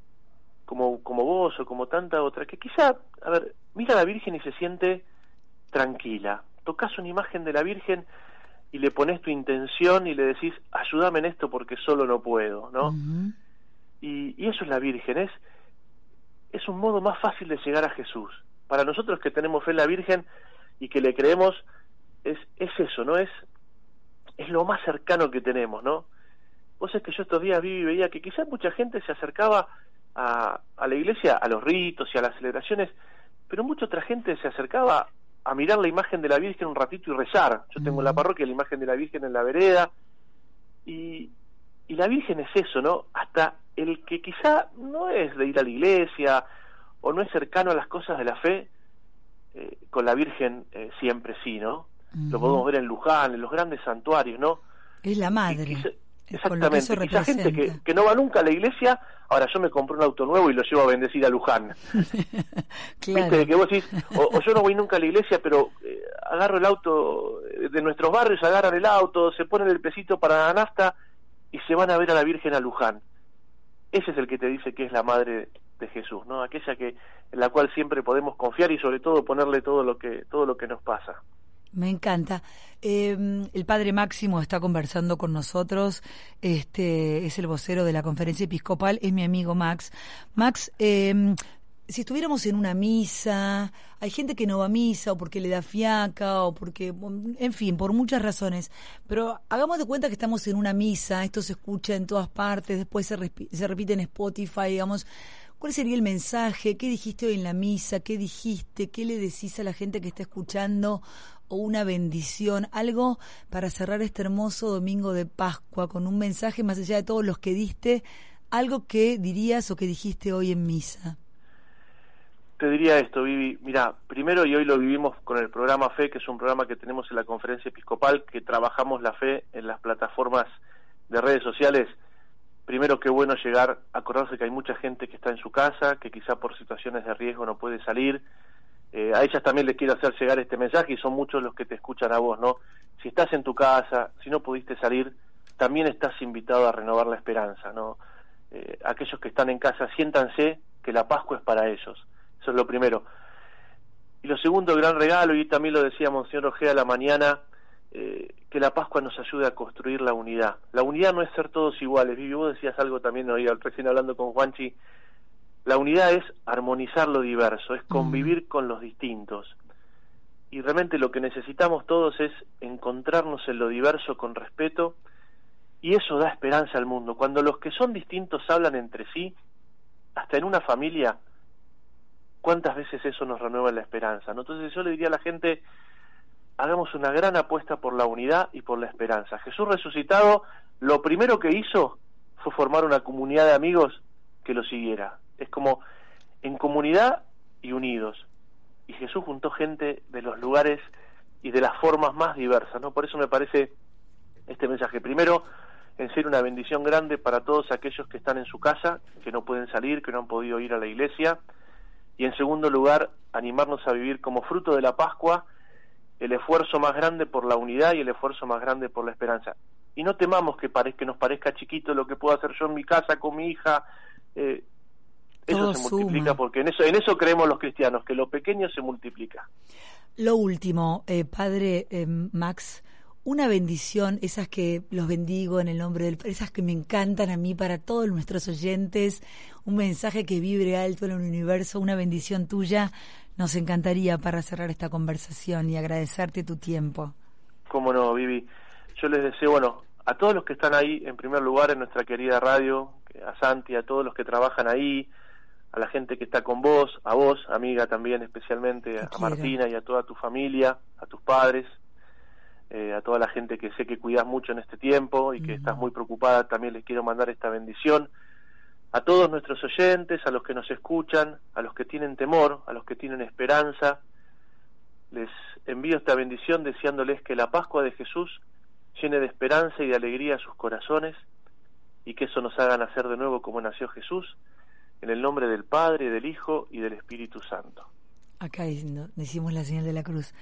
como, como vos o como tanta otra, que quizá, a ver, mira a la Virgen y se siente tranquila. Tocas una imagen de la Virgen y le pones tu intención y le decís, ayúdame en esto porque solo no puedo, ¿no? y, y, eso es la Virgen, es, es un modo más fácil de llegar a Jesús. Para nosotros que tenemos fe en la Virgen y que le creemos, es, es eso, ¿no? Es, es lo más cercano que tenemos, ¿no? Vos es que yo estos días vi y veía que quizás mucha gente se acercaba a, a la iglesia, a los ritos y a las celebraciones, pero mucha otra gente se acercaba a mirar la imagen de la Virgen un ratito y rezar. Yo tengo en la parroquia la imagen de la Virgen en la vereda y, y la Virgen es eso, ¿no? Hasta el que quizá no es de ir a la iglesia o no es cercano a las cosas de la fe, eh, con la Virgen eh, siempre sí, ¿no? Lo podemos ver en Luján, en los grandes santuarios, ¿no? Es la madre. Exactamente. Quizá gente que, que, no va nunca a la iglesia, ahora yo me compré un auto nuevo y lo llevo a bendecir a Luján. (laughs) claro. ¿Viste? Que vos decís, o, yo no voy nunca a la iglesia, pero eh, agarro el auto de nuestros barrios, agarran el auto, se ponen el pesito para la nafta y se van a ver a la Virgen a Luján. Ese es el que te dice que es la madre de Jesús, ¿no? Aquella que en la cual siempre podemos confiar y sobre todo ponerle todo lo que todo lo que nos pasa. Me encanta. Eh, el padre Máximo está conversando con nosotros. Este es el vocero de la conferencia episcopal. Es mi amigo Max. Max, eh, si estuviéramos en una misa, hay gente que no va a misa o porque le da fiaca o porque, en fin, por muchas razones. Pero hagamos de cuenta que estamos en una misa. Esto se escucha en todas partes. Después se, se repite en Spotify, digamos. ¿Cuál sería el mensaje? ¿Qué dijiste hoy en la misa? ¿Qué dijiste? ¿Qué le decís a la gente que está escuchando? ¿O una bendición? Algo para cerrar este hermoso domingo de Pascua con un mensaje más allá de todos los que diste. Algo que dirías o que dijiste hoy en misa. Te diría esto, Vivi. Mira, primero y hoy lo vivimos con el programa Fe, que es un programa que tenemos en la conferencia episcopal, que trabajamos la fe en las plataformas de redes sociales primero qué bueno llegar a acordarse que hay mucha gente que está en su casa, que quizá por situaciones de riesgo no puede salir. Eh, a ellas también les quiero hacer llegar este mensaje y son muchos los que te escuchan a vos, ¿no? Si estás en tu casa, si no pudiste salir, también estás invitado a renovar la esperanza, ¿no? Eh, aquellos que están en casa, siéntanse que la Pascua es para ellos. Eso es lo primero. Y lo segundo, gran regalo, y también lo decía Monseñor Ojea la mañana, eh, que la Pascua nos ayude a construir la unidad. La unidad no es ser todos iguales. Vivi, vos decías algo también hoy, recién hablando con Juanchi. La unidad es armonizar lo diverso, es convivir con los distintos. Y realmente lo que necesitamos todos es encontrarnos en lo diverso con respeto y eso da esperanza al mundo. Cuando los que son distintos hablan entre sí, hasta en una familia, ¿cuántas veces eso nos renueva la esperanza? ¿no? Entonces yo le diría a la gente, hagamos una gran apuesta por la unidad y por la esperanza. Jesús resucitado, lo primero que hizo fue formar una comunidad de amigos que lo siguiera. Es como en comunidad y unidos. Y Jesús juntó gente de los lugares y de las formas más diversas, ¿no? Por eso me parece este mensaje. Primero, en ser una bendición grande para todos aquellos que están en su casa, que no pueden salir, que no han podido ir a la iglesia. Y en segundo lugar, animarnos a vivir como fruto de la Pascua el esfuerzo más grande por la unidad y el esfuerzo más grande por la esperanza. Y no temamos que, que nos parezca chiquito lo que puedo hacer yo en mi casa con mi hija. Eh, eso se multiplica porque en eso, en eso creemos los cristianos, que lo pequeño se multiplica. Lo último, eh, padre eh, Max, una bendición, esas que los bendigo en el nombre del esas que me encantan a mí para todos nuestros oyentes, un mensaje que vibre alto en el universo, una bendición tuya nos encantaría para cerrar esta conversación y agradecerte tu tiempo. Cómo no, Vivi. Yo les deseo, bueno, a todos los que están ahí, en primer lugar, en nuestra querida radio, a Santi, a todos los que trabajan ahí, a la gente que está con vos, a vos, amiga también especialmente, a Martina y a toda tu familia, a tus padres, eh, a toda la gente que sé que cuidas mucho en este tiempo y que estás muy preocupada, también les quiero mandar esta bendición a todos nuestros oyentes, a los que nos escuchan, a los que tienen temor, a los que tienen esperanza, les envío esta bendición deseándoles que la Pascua de Jesús llene de esperanza y de alegría sus corazones y que eso nos haga nacer de nuevo como nació Jesús, en el nombre del Padre, del Hijo y del Espíritu Santo. Acá decimos la señal de la cruz.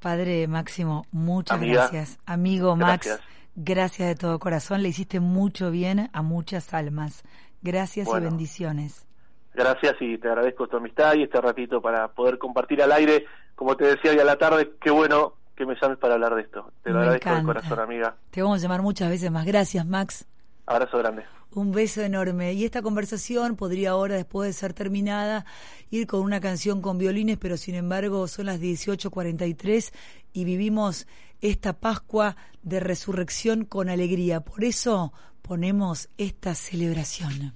Padre Máximo, muchas gracias. Amigo Max, gracias. de todo corazón. Le hiciste mucho bien a muchas almas. Gracias y bendiciones. Gracias y te agradezco tu amistad y este ratito para poder compartir al aire. Como te decía hoy a la tarde, qué bueno que me llames para hablar de esto. Te lo agradezco de corazón, amiga. Te vamos a llamar muchas veces más. Gracias, Max. Abrazo grande. Un beso enorme. Y esta conversación podría ahora, después de ser terminada, ir con una canción con violines, pero sin embargo son las 18.43 y vivimos esta Pascua de resurrección con alegría. Por eso ponemos esta celebración.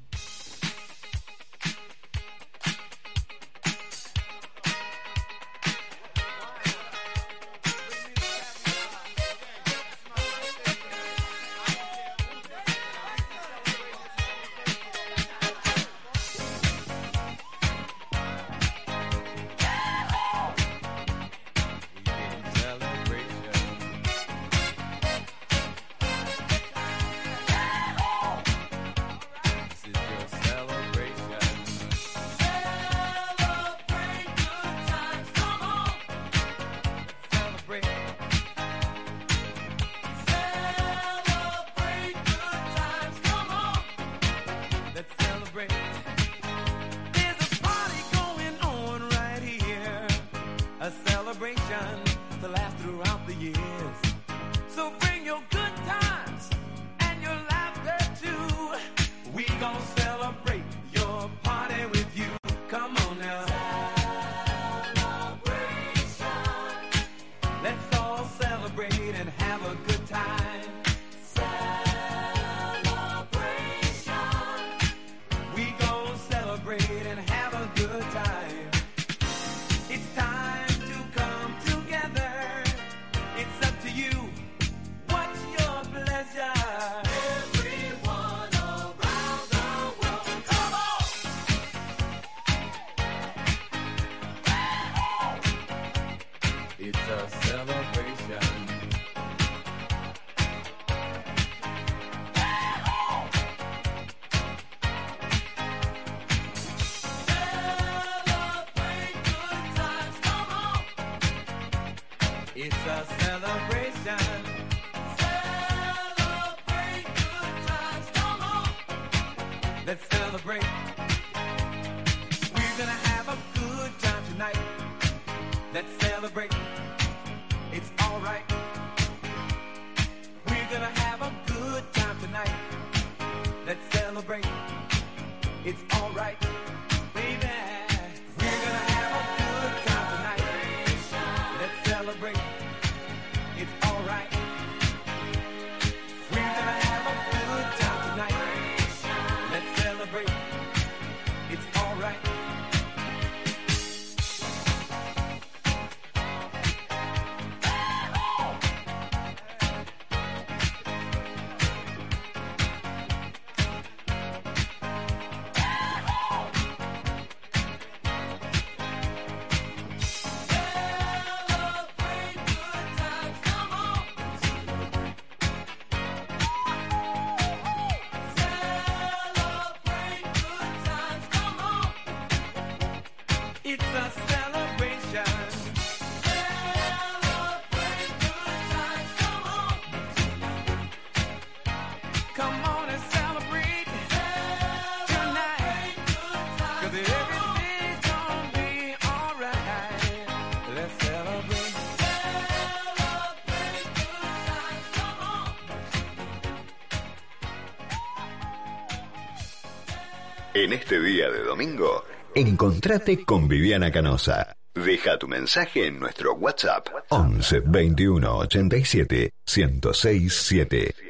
Este día de domingo, encontrate con Viviana Canosa. Deja tu mensaje en nuestro WhatsApp 11 21 87 1067.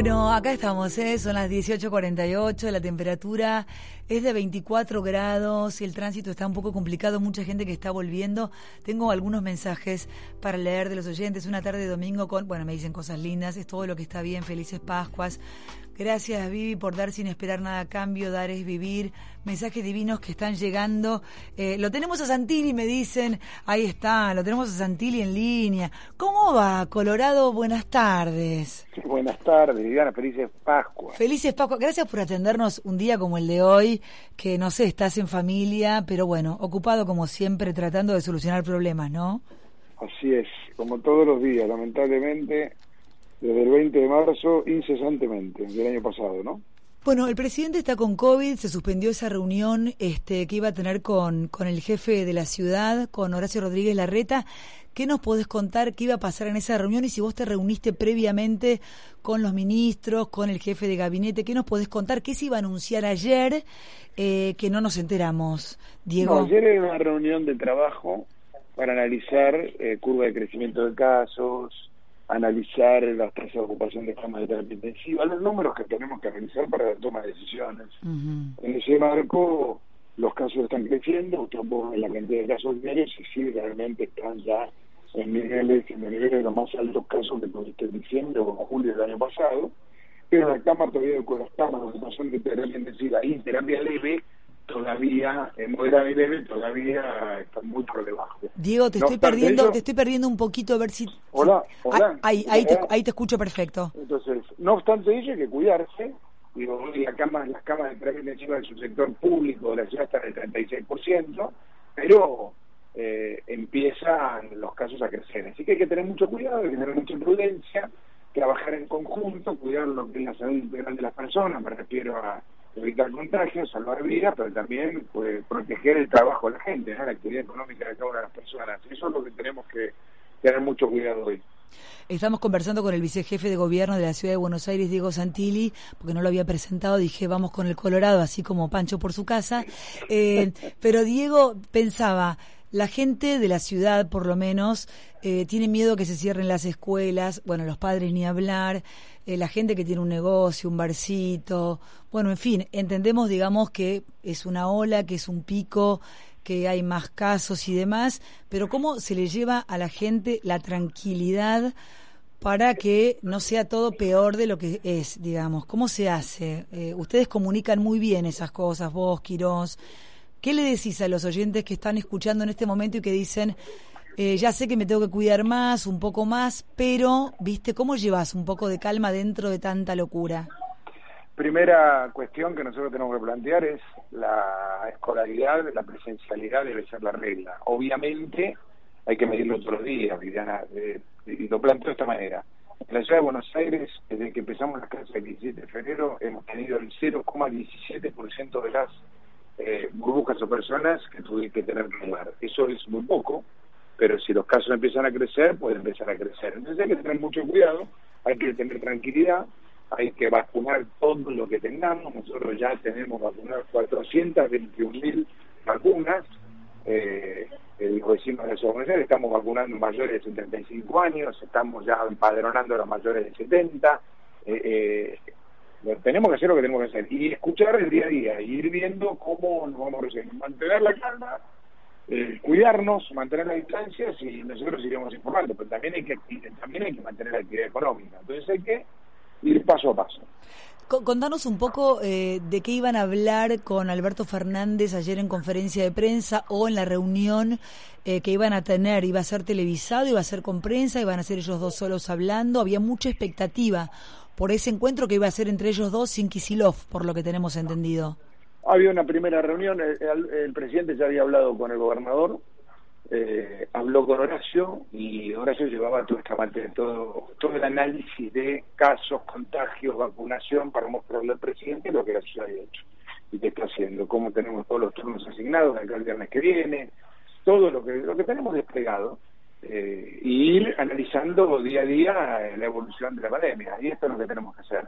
Bueno, acá estamos, ¿eh? son las 18.48, la temperatura es de 24 grados y el tránsito está un poco complicado, mucha gente que está volviendo. Tengo algunos mensajes para leer de los oyentes, una tarde de domingo con, bueno, me dicen cosas lindas, es todo lo que está bien, felices Pascuas. Gracias Vivi por dar sin esperar nada a cambio, dar es vivir. Mensajes divinos que están llegando. Eh, lo tenemos a Santilli, me dicen. Ahí está, lo tenemos a Santilli en línea. ¿Cómo va, Colorado? Buenas tardes. buenas tardes, Viviana. Felices Pascuas. Felices Pascuas. Gracias por atendernos un día como el de hoy, que no sé, estás en familia, pero bueno, ocupado como siempre tratando de solucionar problemas, ¿no? Así es, como todos los días, lamentablemente desde el 20 de marzo incesantemente del año pasado, ¿no? Bueno, el presidente está con COVID, se suspendió esa reunión este, que iba a tener con, con el jefe de la ciudad, con Horacio Rodríguez Larreta. ¿Qué nos podés contar qué iba a pasar en esa reunión y si vos te reuniste previamente con los ministros, con el jefe de gabinete? ¿Qué nos podés contar? ¿Qué se iba a anunciar ayer eh, que no nos enteramos, Diego? ayer era una reunión de trabajo para analizar eh, curva de crecimiento de casos, analizar las tasas de ocupación de camas de terapia intensiva, los números que tenemos que analizar para la toma de decisiones. En ese marco, los casos están creciendo, usted en la cantidad de casos diarios y sí, realmente están ya en niveles, en niveles de los más altos casos que tuviste en diciembre o en julio del año pasado, pero la cama todavía con las camas de ocupación de terapia intensiva y terapia leve todavía, en moderada y leve, todavía está muy por debajo. Diego, te estoy perdiendo, te estoy perdiendo un poquito a ver si... Hola, hola. Ah, ahí, ahí, te, ahí te escucho perfecto. Entonces, no obstante ello, hay que cuidarse. Digo, la cama, las camas de terapia intensiva del sector público de la ciudad están del 36%, pero eh, empiezan los casos a crecer. Así que hay que tener mucho cuidado, hay que tener mucha prudencia, trabajar en conjunto, cuidar lo que es la salud integral de las personas, me refiero a evitar contagios, salvar vidas, pero también pues, proteger el trabajo de la gente, la actividad económica de cada una de las personas. Eso es lo que tenemos que tener mucho cuidado hoy. Estamos conversando con el vicejefe de gobierno de la ciudad de Buenos Aires, Diego Santilli, porque no lo había presentado, dije vamos con el Colorado, así como Pancho por su casa. Eh, pero Diego pensaba, la gente de la ciudad, por lo menos, eh, tiene miedo que se cierren las escuelas, bueno, los padres ni hablar, eh, la gente que tiene un negocio, un barcito, bueno, en fin, entendemos, digamos, que es una ola, que es un pico, que hay más casos y demás, pero ¿cómo se le lleva a la gente la tranquilidad para que no sea todo peor de lo que es, digamos? ¿Cómo se hace? Eh, ustedes comunican muy bien esas cosas, vos, Quirós. ¿Qué le decís a los oyentes que están escuchando en este momento y que dicen, eh, ya sé que me tengo que cuidar más, un poco más, pero, viste, ¿cómo llevas un poco de calma dentro de tanta locura? Primera cuestión que nosotros tenemos que plantear es la escolaridad, la presencialidad debe ser la regla. Obviamente hay que medirlo todos los días, Viviana, eh, y lo planteo de esta manera. En la ciudad de Buenos Aires, desde que empezamos las clases el 17 de febrero, hemos tenido el 0,17% de las eh, burbujas o personas que tuvieron que tener lugar. Eso es muy poco, pero si los casos empiezan a crecer, puede empezar a crecer. Entonces hay que tener mucho cuidado, hay que tener tranquilidad, hay que vacunar todo lo que tengamos. Nosotros ya tenemos vacunar 421 mil vacunas. Eh, los vecinos de la estamos vacunando mayores de 75 años, estamos ya empadronando a los mayores de 70. Eh, eh, tenemos que hacer lo que tenemos que hacer y escuchar el día a día, y ir viendo cómo nos vamos a. Mantener la calma, eh, cuidarnos, mantener las distancias y nosotros iremos informando, pero también hay que también hay que mantener la actividad económica. Entonces hay que ir paso a paso. Contanos un poco eh, de qué iban a hablar con Alberto Fernández ayer en conferencia de prensa o en la reunión eh, que iban a tener. ¿Iba a ser televisado, iba a ser con prensa, iban a ser ellos dos solos hablando? Había mucha expectativa por ese encuentro que iba a ser entre ellos dos sin Kisilov, por lo que tenemos entendido. Había una primera reunión, el, presidente ya había hablado con el gobernador, eh, habló con Horacio y Horacio llevaba todo, esta, todo, todo el análisis de casos, contagios, vacunación para mostrarle al presidente lo que la ciudad había hecho y qué está haciendo, cómo tenemos todos los turnos asignados acá el viernes que viene, todo lo que, lo que tenemos desplegado eh, y ir analizando día a día la evolución de la pandemia. Y esto es lo que tenemos que hacer.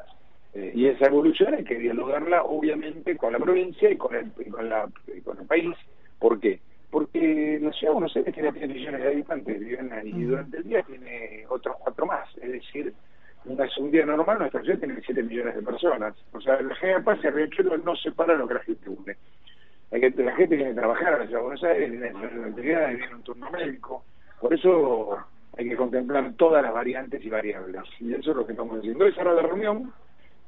Eh, y esa evolución hay que dialogarla, obviamente, con la provincia y con el, con, la, con el país. ¿Por qué? Porque la ciudad de Buenos Aires tiene 3 millones de habitantes y durante el día tiene otros cuatro más. Es decir, un día normal nuestra ciudad tiene 7 millones de personas. O sea, la gente pasa y Riachuelo no separa lo que la gente une. Hay que, la gente viene a trabajar a la ciudad de Buenos Aires, viene a actividades, viene un turno médico. Por eso hay que contemplar todas las variantes y variables. Y eso es lo que estamos haciendo. Esa era la reunión.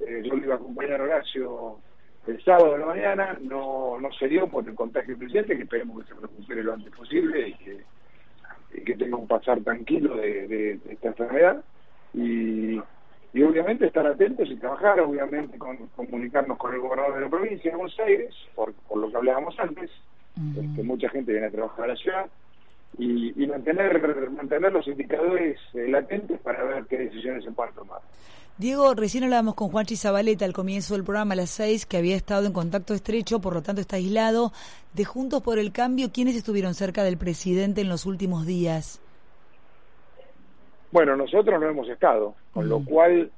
Eh, yo le iba a acompañar a Horacio el sábado de la mañana. No, no se dio por el contagio del presidente, que esperemos que se recupere lo antes posible y que, que tenga un pasar tranquilo de, de esta enfermedad. Y y obviamente estar atentos y trabajar, obviamente con, comunicarnos con el gobernador de la provincia de Buenos Aires, por, lo que hablábamos antes, este, mucha gente viene a trabajar a la ciudad, y, mantener, mantener los indicadores eh, latentes para ver qué decisiones se pueden tomar. Diego, recién hablábamos con Juanchi Zabaleta al comienzo del programa a las seis, que había estado en contacto estrecho, por lo tanto está aislado. De Juntos por el Cambio, ¿quiénes estuvieron cerca del presidente en los últimos días? Bueno, nosotros no hemos estado, con lo cual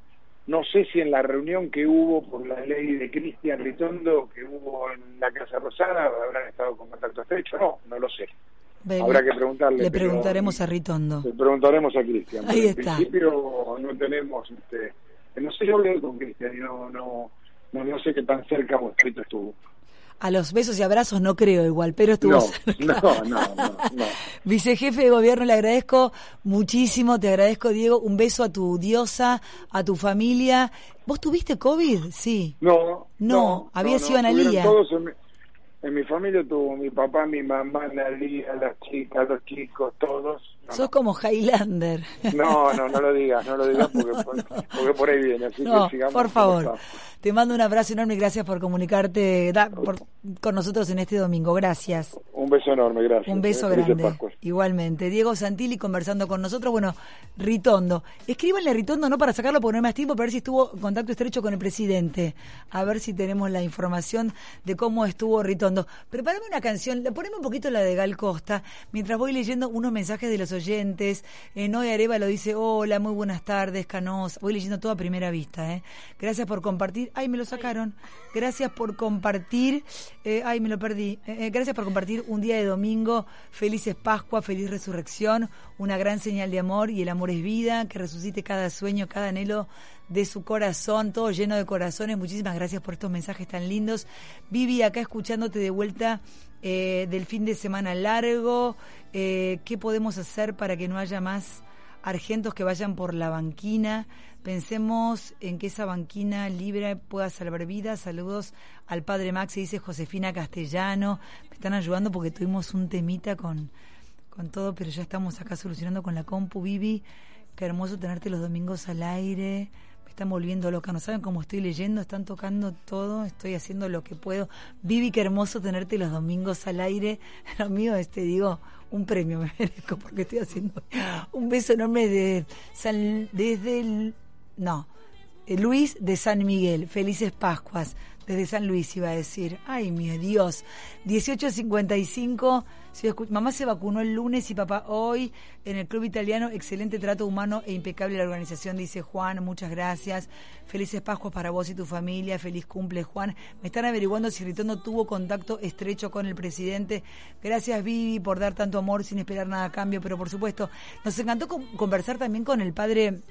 no sé si en la reunión que hubo por la ley de Cristian Ritondo, que hubo en la Casa Rosada, habrán estado con contacto estrecho. No, no lo sé. Habrá que preguntarle. Le preguntaremos a Ritondo. Le preguntaremos a Cristian. Ahí está. En principio no tenemos, este, no sé, yo hablé con Cristian y no, no, no, no sé qué tan cerca o escrito estuvo. A los besos y abrazos no creo igual, pero estuvo no, cerca. No, no, no, (laughs) Vicejefe de gobierno, le agradezco muchísimo, te agradezco Diego, un beso a tu diosa, a tu familia. ¿Vos tuviste COVID? Sí. No. No, había sido Analía. Todos en mi, familia tuvo mi papá, mi mamá, Analía, las chicas, los chicos, todos. Sos como Highlander. No, no, no lo digas, no lo digas porque, porque por ahí viene. Así (laughs) no, que sigamos por favor. Te mando un abrazo enorme y gracias por comunicarte con nosotros en este domingo. Gracias. Un beso enorme, gracias. Un beso grande. Igualmente. Diego Santilli conversando con nosotros. Bueno, Ritondo. Escríbanle a Ritondo, no para sacarlo porque no hay más tiempo, para ver si estuvo en contacto estrecho con el presidente. A ver si tenemos la información de cómo estuvo Ritondo. Prepárame una canción, poneme un poquito la de Gal Costa, mientras voy leyendo unos mensajes de los oyentes. En Hoy Areva lo dice, hola, muy buenas tardes, Canosa. Voy leyendo todo a primera vista. ¿eh? Gracias por compartir ay, me lo sacaron. Gracias por compartir, eh, ay, me lo perdí. Eh, eh, gracias por compartir un día de domingo. Felices Pascua, feliz resurrección, una gran señal de amor y el amor es vida, que resucite cada sueño, cada anhelo de su corazón, todo lleno de corazones. Muchísimas gracias por estos mensajes tan lindos. Vivi, acá escuchándote de vuelta del fin de semana largo. ¿Qué podemos hacer para que no haya más argentos que vayan por la banquina? Pensemos en que esa banquina libre pueda salvar vidas. Saludos al padre Max, dice Josefina Castellano. Me están ayudando porque tuvimos un temita con, con todo, pero ya estamos acá solucionando con la compu. Vivi, qué hermoso tenerte los domingos al aire. Están volviendo loca. No saben cómo estoy leyendo, están tocando todo. Estoy haciendo lo que puedo. Vivi, qué hermoso tenerte los domingos al aire. (laughs) Lo mío, este, digo, un premio me merezco porque estoy haciendo un beso enorme de desde el no, eh, Luis de San Miguel, felices Pascuas, desde San Luis iba a decir, ay mi Dios, 1855, mamá se vacunó el lunes y papá hoy en el club italiano, excelente trato humano e impecable la organización, dice Juan, muchas gracias, felices Pascuas para vos y tu familia, feliz cumple Juan, me están averiguando si Ritondo tuvo contacto estrecho con el presidente, gracias Vivi por dar tanto amor sin esperar nada a cambio, pero por supuesto, nos encantó conversar también con el padre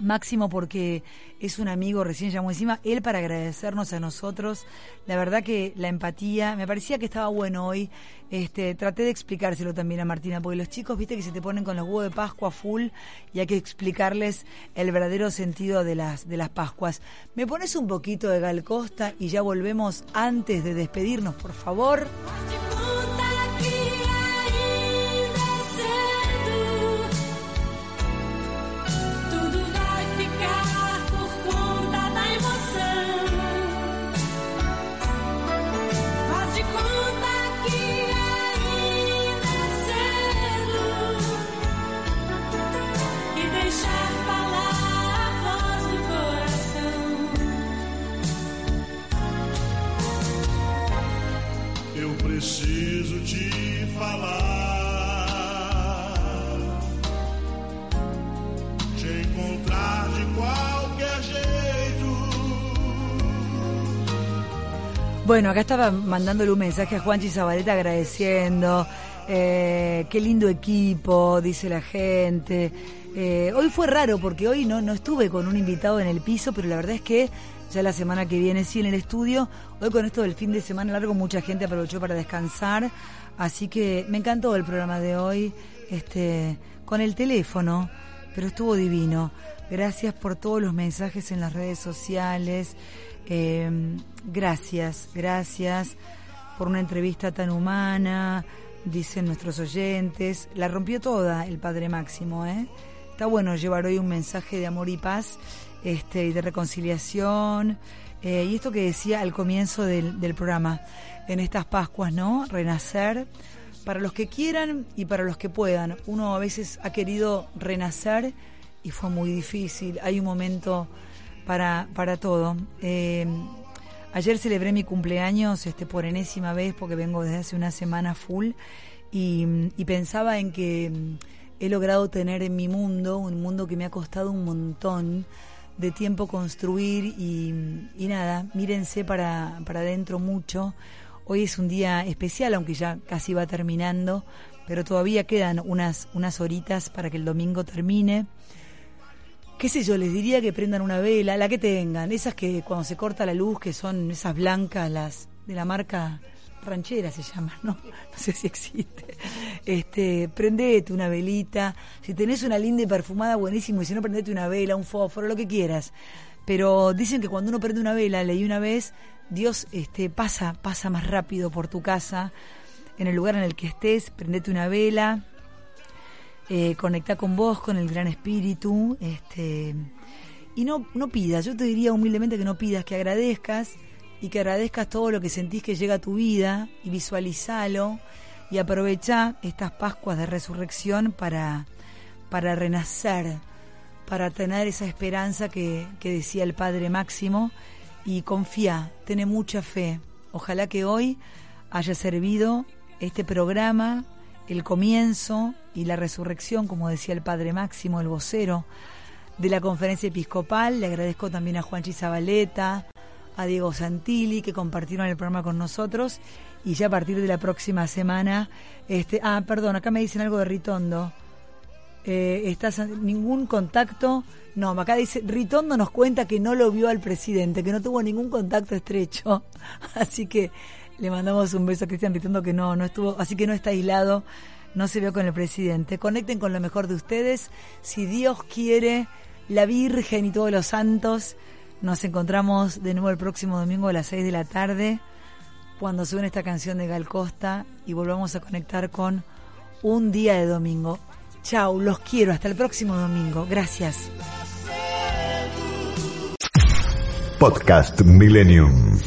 Máximo porque es un amigo, recién llamó encima, él para agradecernos a nosotros. La verdad que la empatía, me parecía que estaba bueno hoy. Este, traté de explicárselo también a Martina, porque los chicos, viste que se te ponen con los huevos de Pascua full y hay que explicarles el verdadero sentido de las, de las Pascuas. ¿Me pones un poquito de Gal Costa y ya volvemos antes de despedirnos, por favor? Bueno, acá estaba mandándole un mensaje a Juanchi Zabaleta agradeciendo. Eh, qué lindo equipo, dice la gente. Eh, hoy fue raro porque hoy no, no estuve con un invitado en el piso, pero la verdad es que ya la semana que viene sí en el estudio. Hoy con esto del fin de semana largo mucha gente aprovechó para descansar, así que me encantó el programa de hoy, este, con el teléfono, pero estuvo divino. Gracias por todos los mensajes en las redes sociales. Eh, gracias, gracias por una entrevista tan humana, dicen nuestros oyentes. La rompió toda el Padre Máximo, ¿eh? Está bueno llevar hoy un mensaje de amor y paz este, y de reconciliación. Eh, y esto que decía al comienzo del, del programa, en estas Pascuas, ¿no? Renacer para los que quieran y para los que puedan. Uno a veces ha querido renacer y fue muy difícil. Hay un momento para, para todo. Eh, ayer celebré mi cumpleaños este, por enésima vez porque vengo desde hace una semana full y, pensaba en que mm, he logrado tener en mi mundo, un mundo que me ha costado un montón de tiempo construir y, y nada, mírense para, para adentro mucho. Hoy es un día especial, aunque ya casi va terminando, pero todavía quedan unas, unas horitas para que el domingo termine qué sé yo, les diría que prendan una vela, la que tengan, esas que cuando se corta la luz, que son esas blancas, las de la marca ranchera se llaman, ¿no? (laughs) No sé si existe. Este, prendete una velita, si tenés una linda y perfumada, buenísimo, y si no, prendete una vela, un fósforo, lo que quieras. Pero dicen que cuando uno prende una vela, leí una vez, Dios este, pasa, pasa más rápido por tu casa, en el lugar en el que estés, prendete una vela, eh, conecta con vos, con el gran espíritu, este, y no, no pidas, yo te diría humildemente que no pidas, que agradezcas y que agradezcas todo lo que sentís que llega a tu vida y visualizalo y aprovecha estas Pascuas de resurrección para, para renacer, para tener esa esperanza que, que decía el Padre Máximo y confía, tiene mucha fe. Ojalá que hoy haya servido este programa, el comienzo y la resurrección, como decía el Padre Máximo, el vocero de la conferencia episcopal. Le agradezco también a Juanchi Zabaleta, a Diego Santilli, que compartieron el programa con nosotros. Y ya a partir de la próxima semana, este, ah, perdón, acá me dicen algo de Ritondo. Eh, ¿Estás ningún contacto? No, acá dice, Ritondo nos cuenta que no lo vio al presidente, que no tuvo ningún contacto estrecho. (laughs) Así que le mandamos un beso a Cristian Ritondo que no, no estuvo, así que no está aislado no se vio con el presidente. Conecten con lo mejor de ustedes. Si Dios quiere, la Virgen y todos los santos, nos encontramos de nuevo el próximo domingo a las 6 de la tarde, cuando suene esta canción de Gal Costa y volvamos a conectar con un día de domingo. Chau, los quiero. Hasta el próximo domingo. Gracias. Podcast Millennium.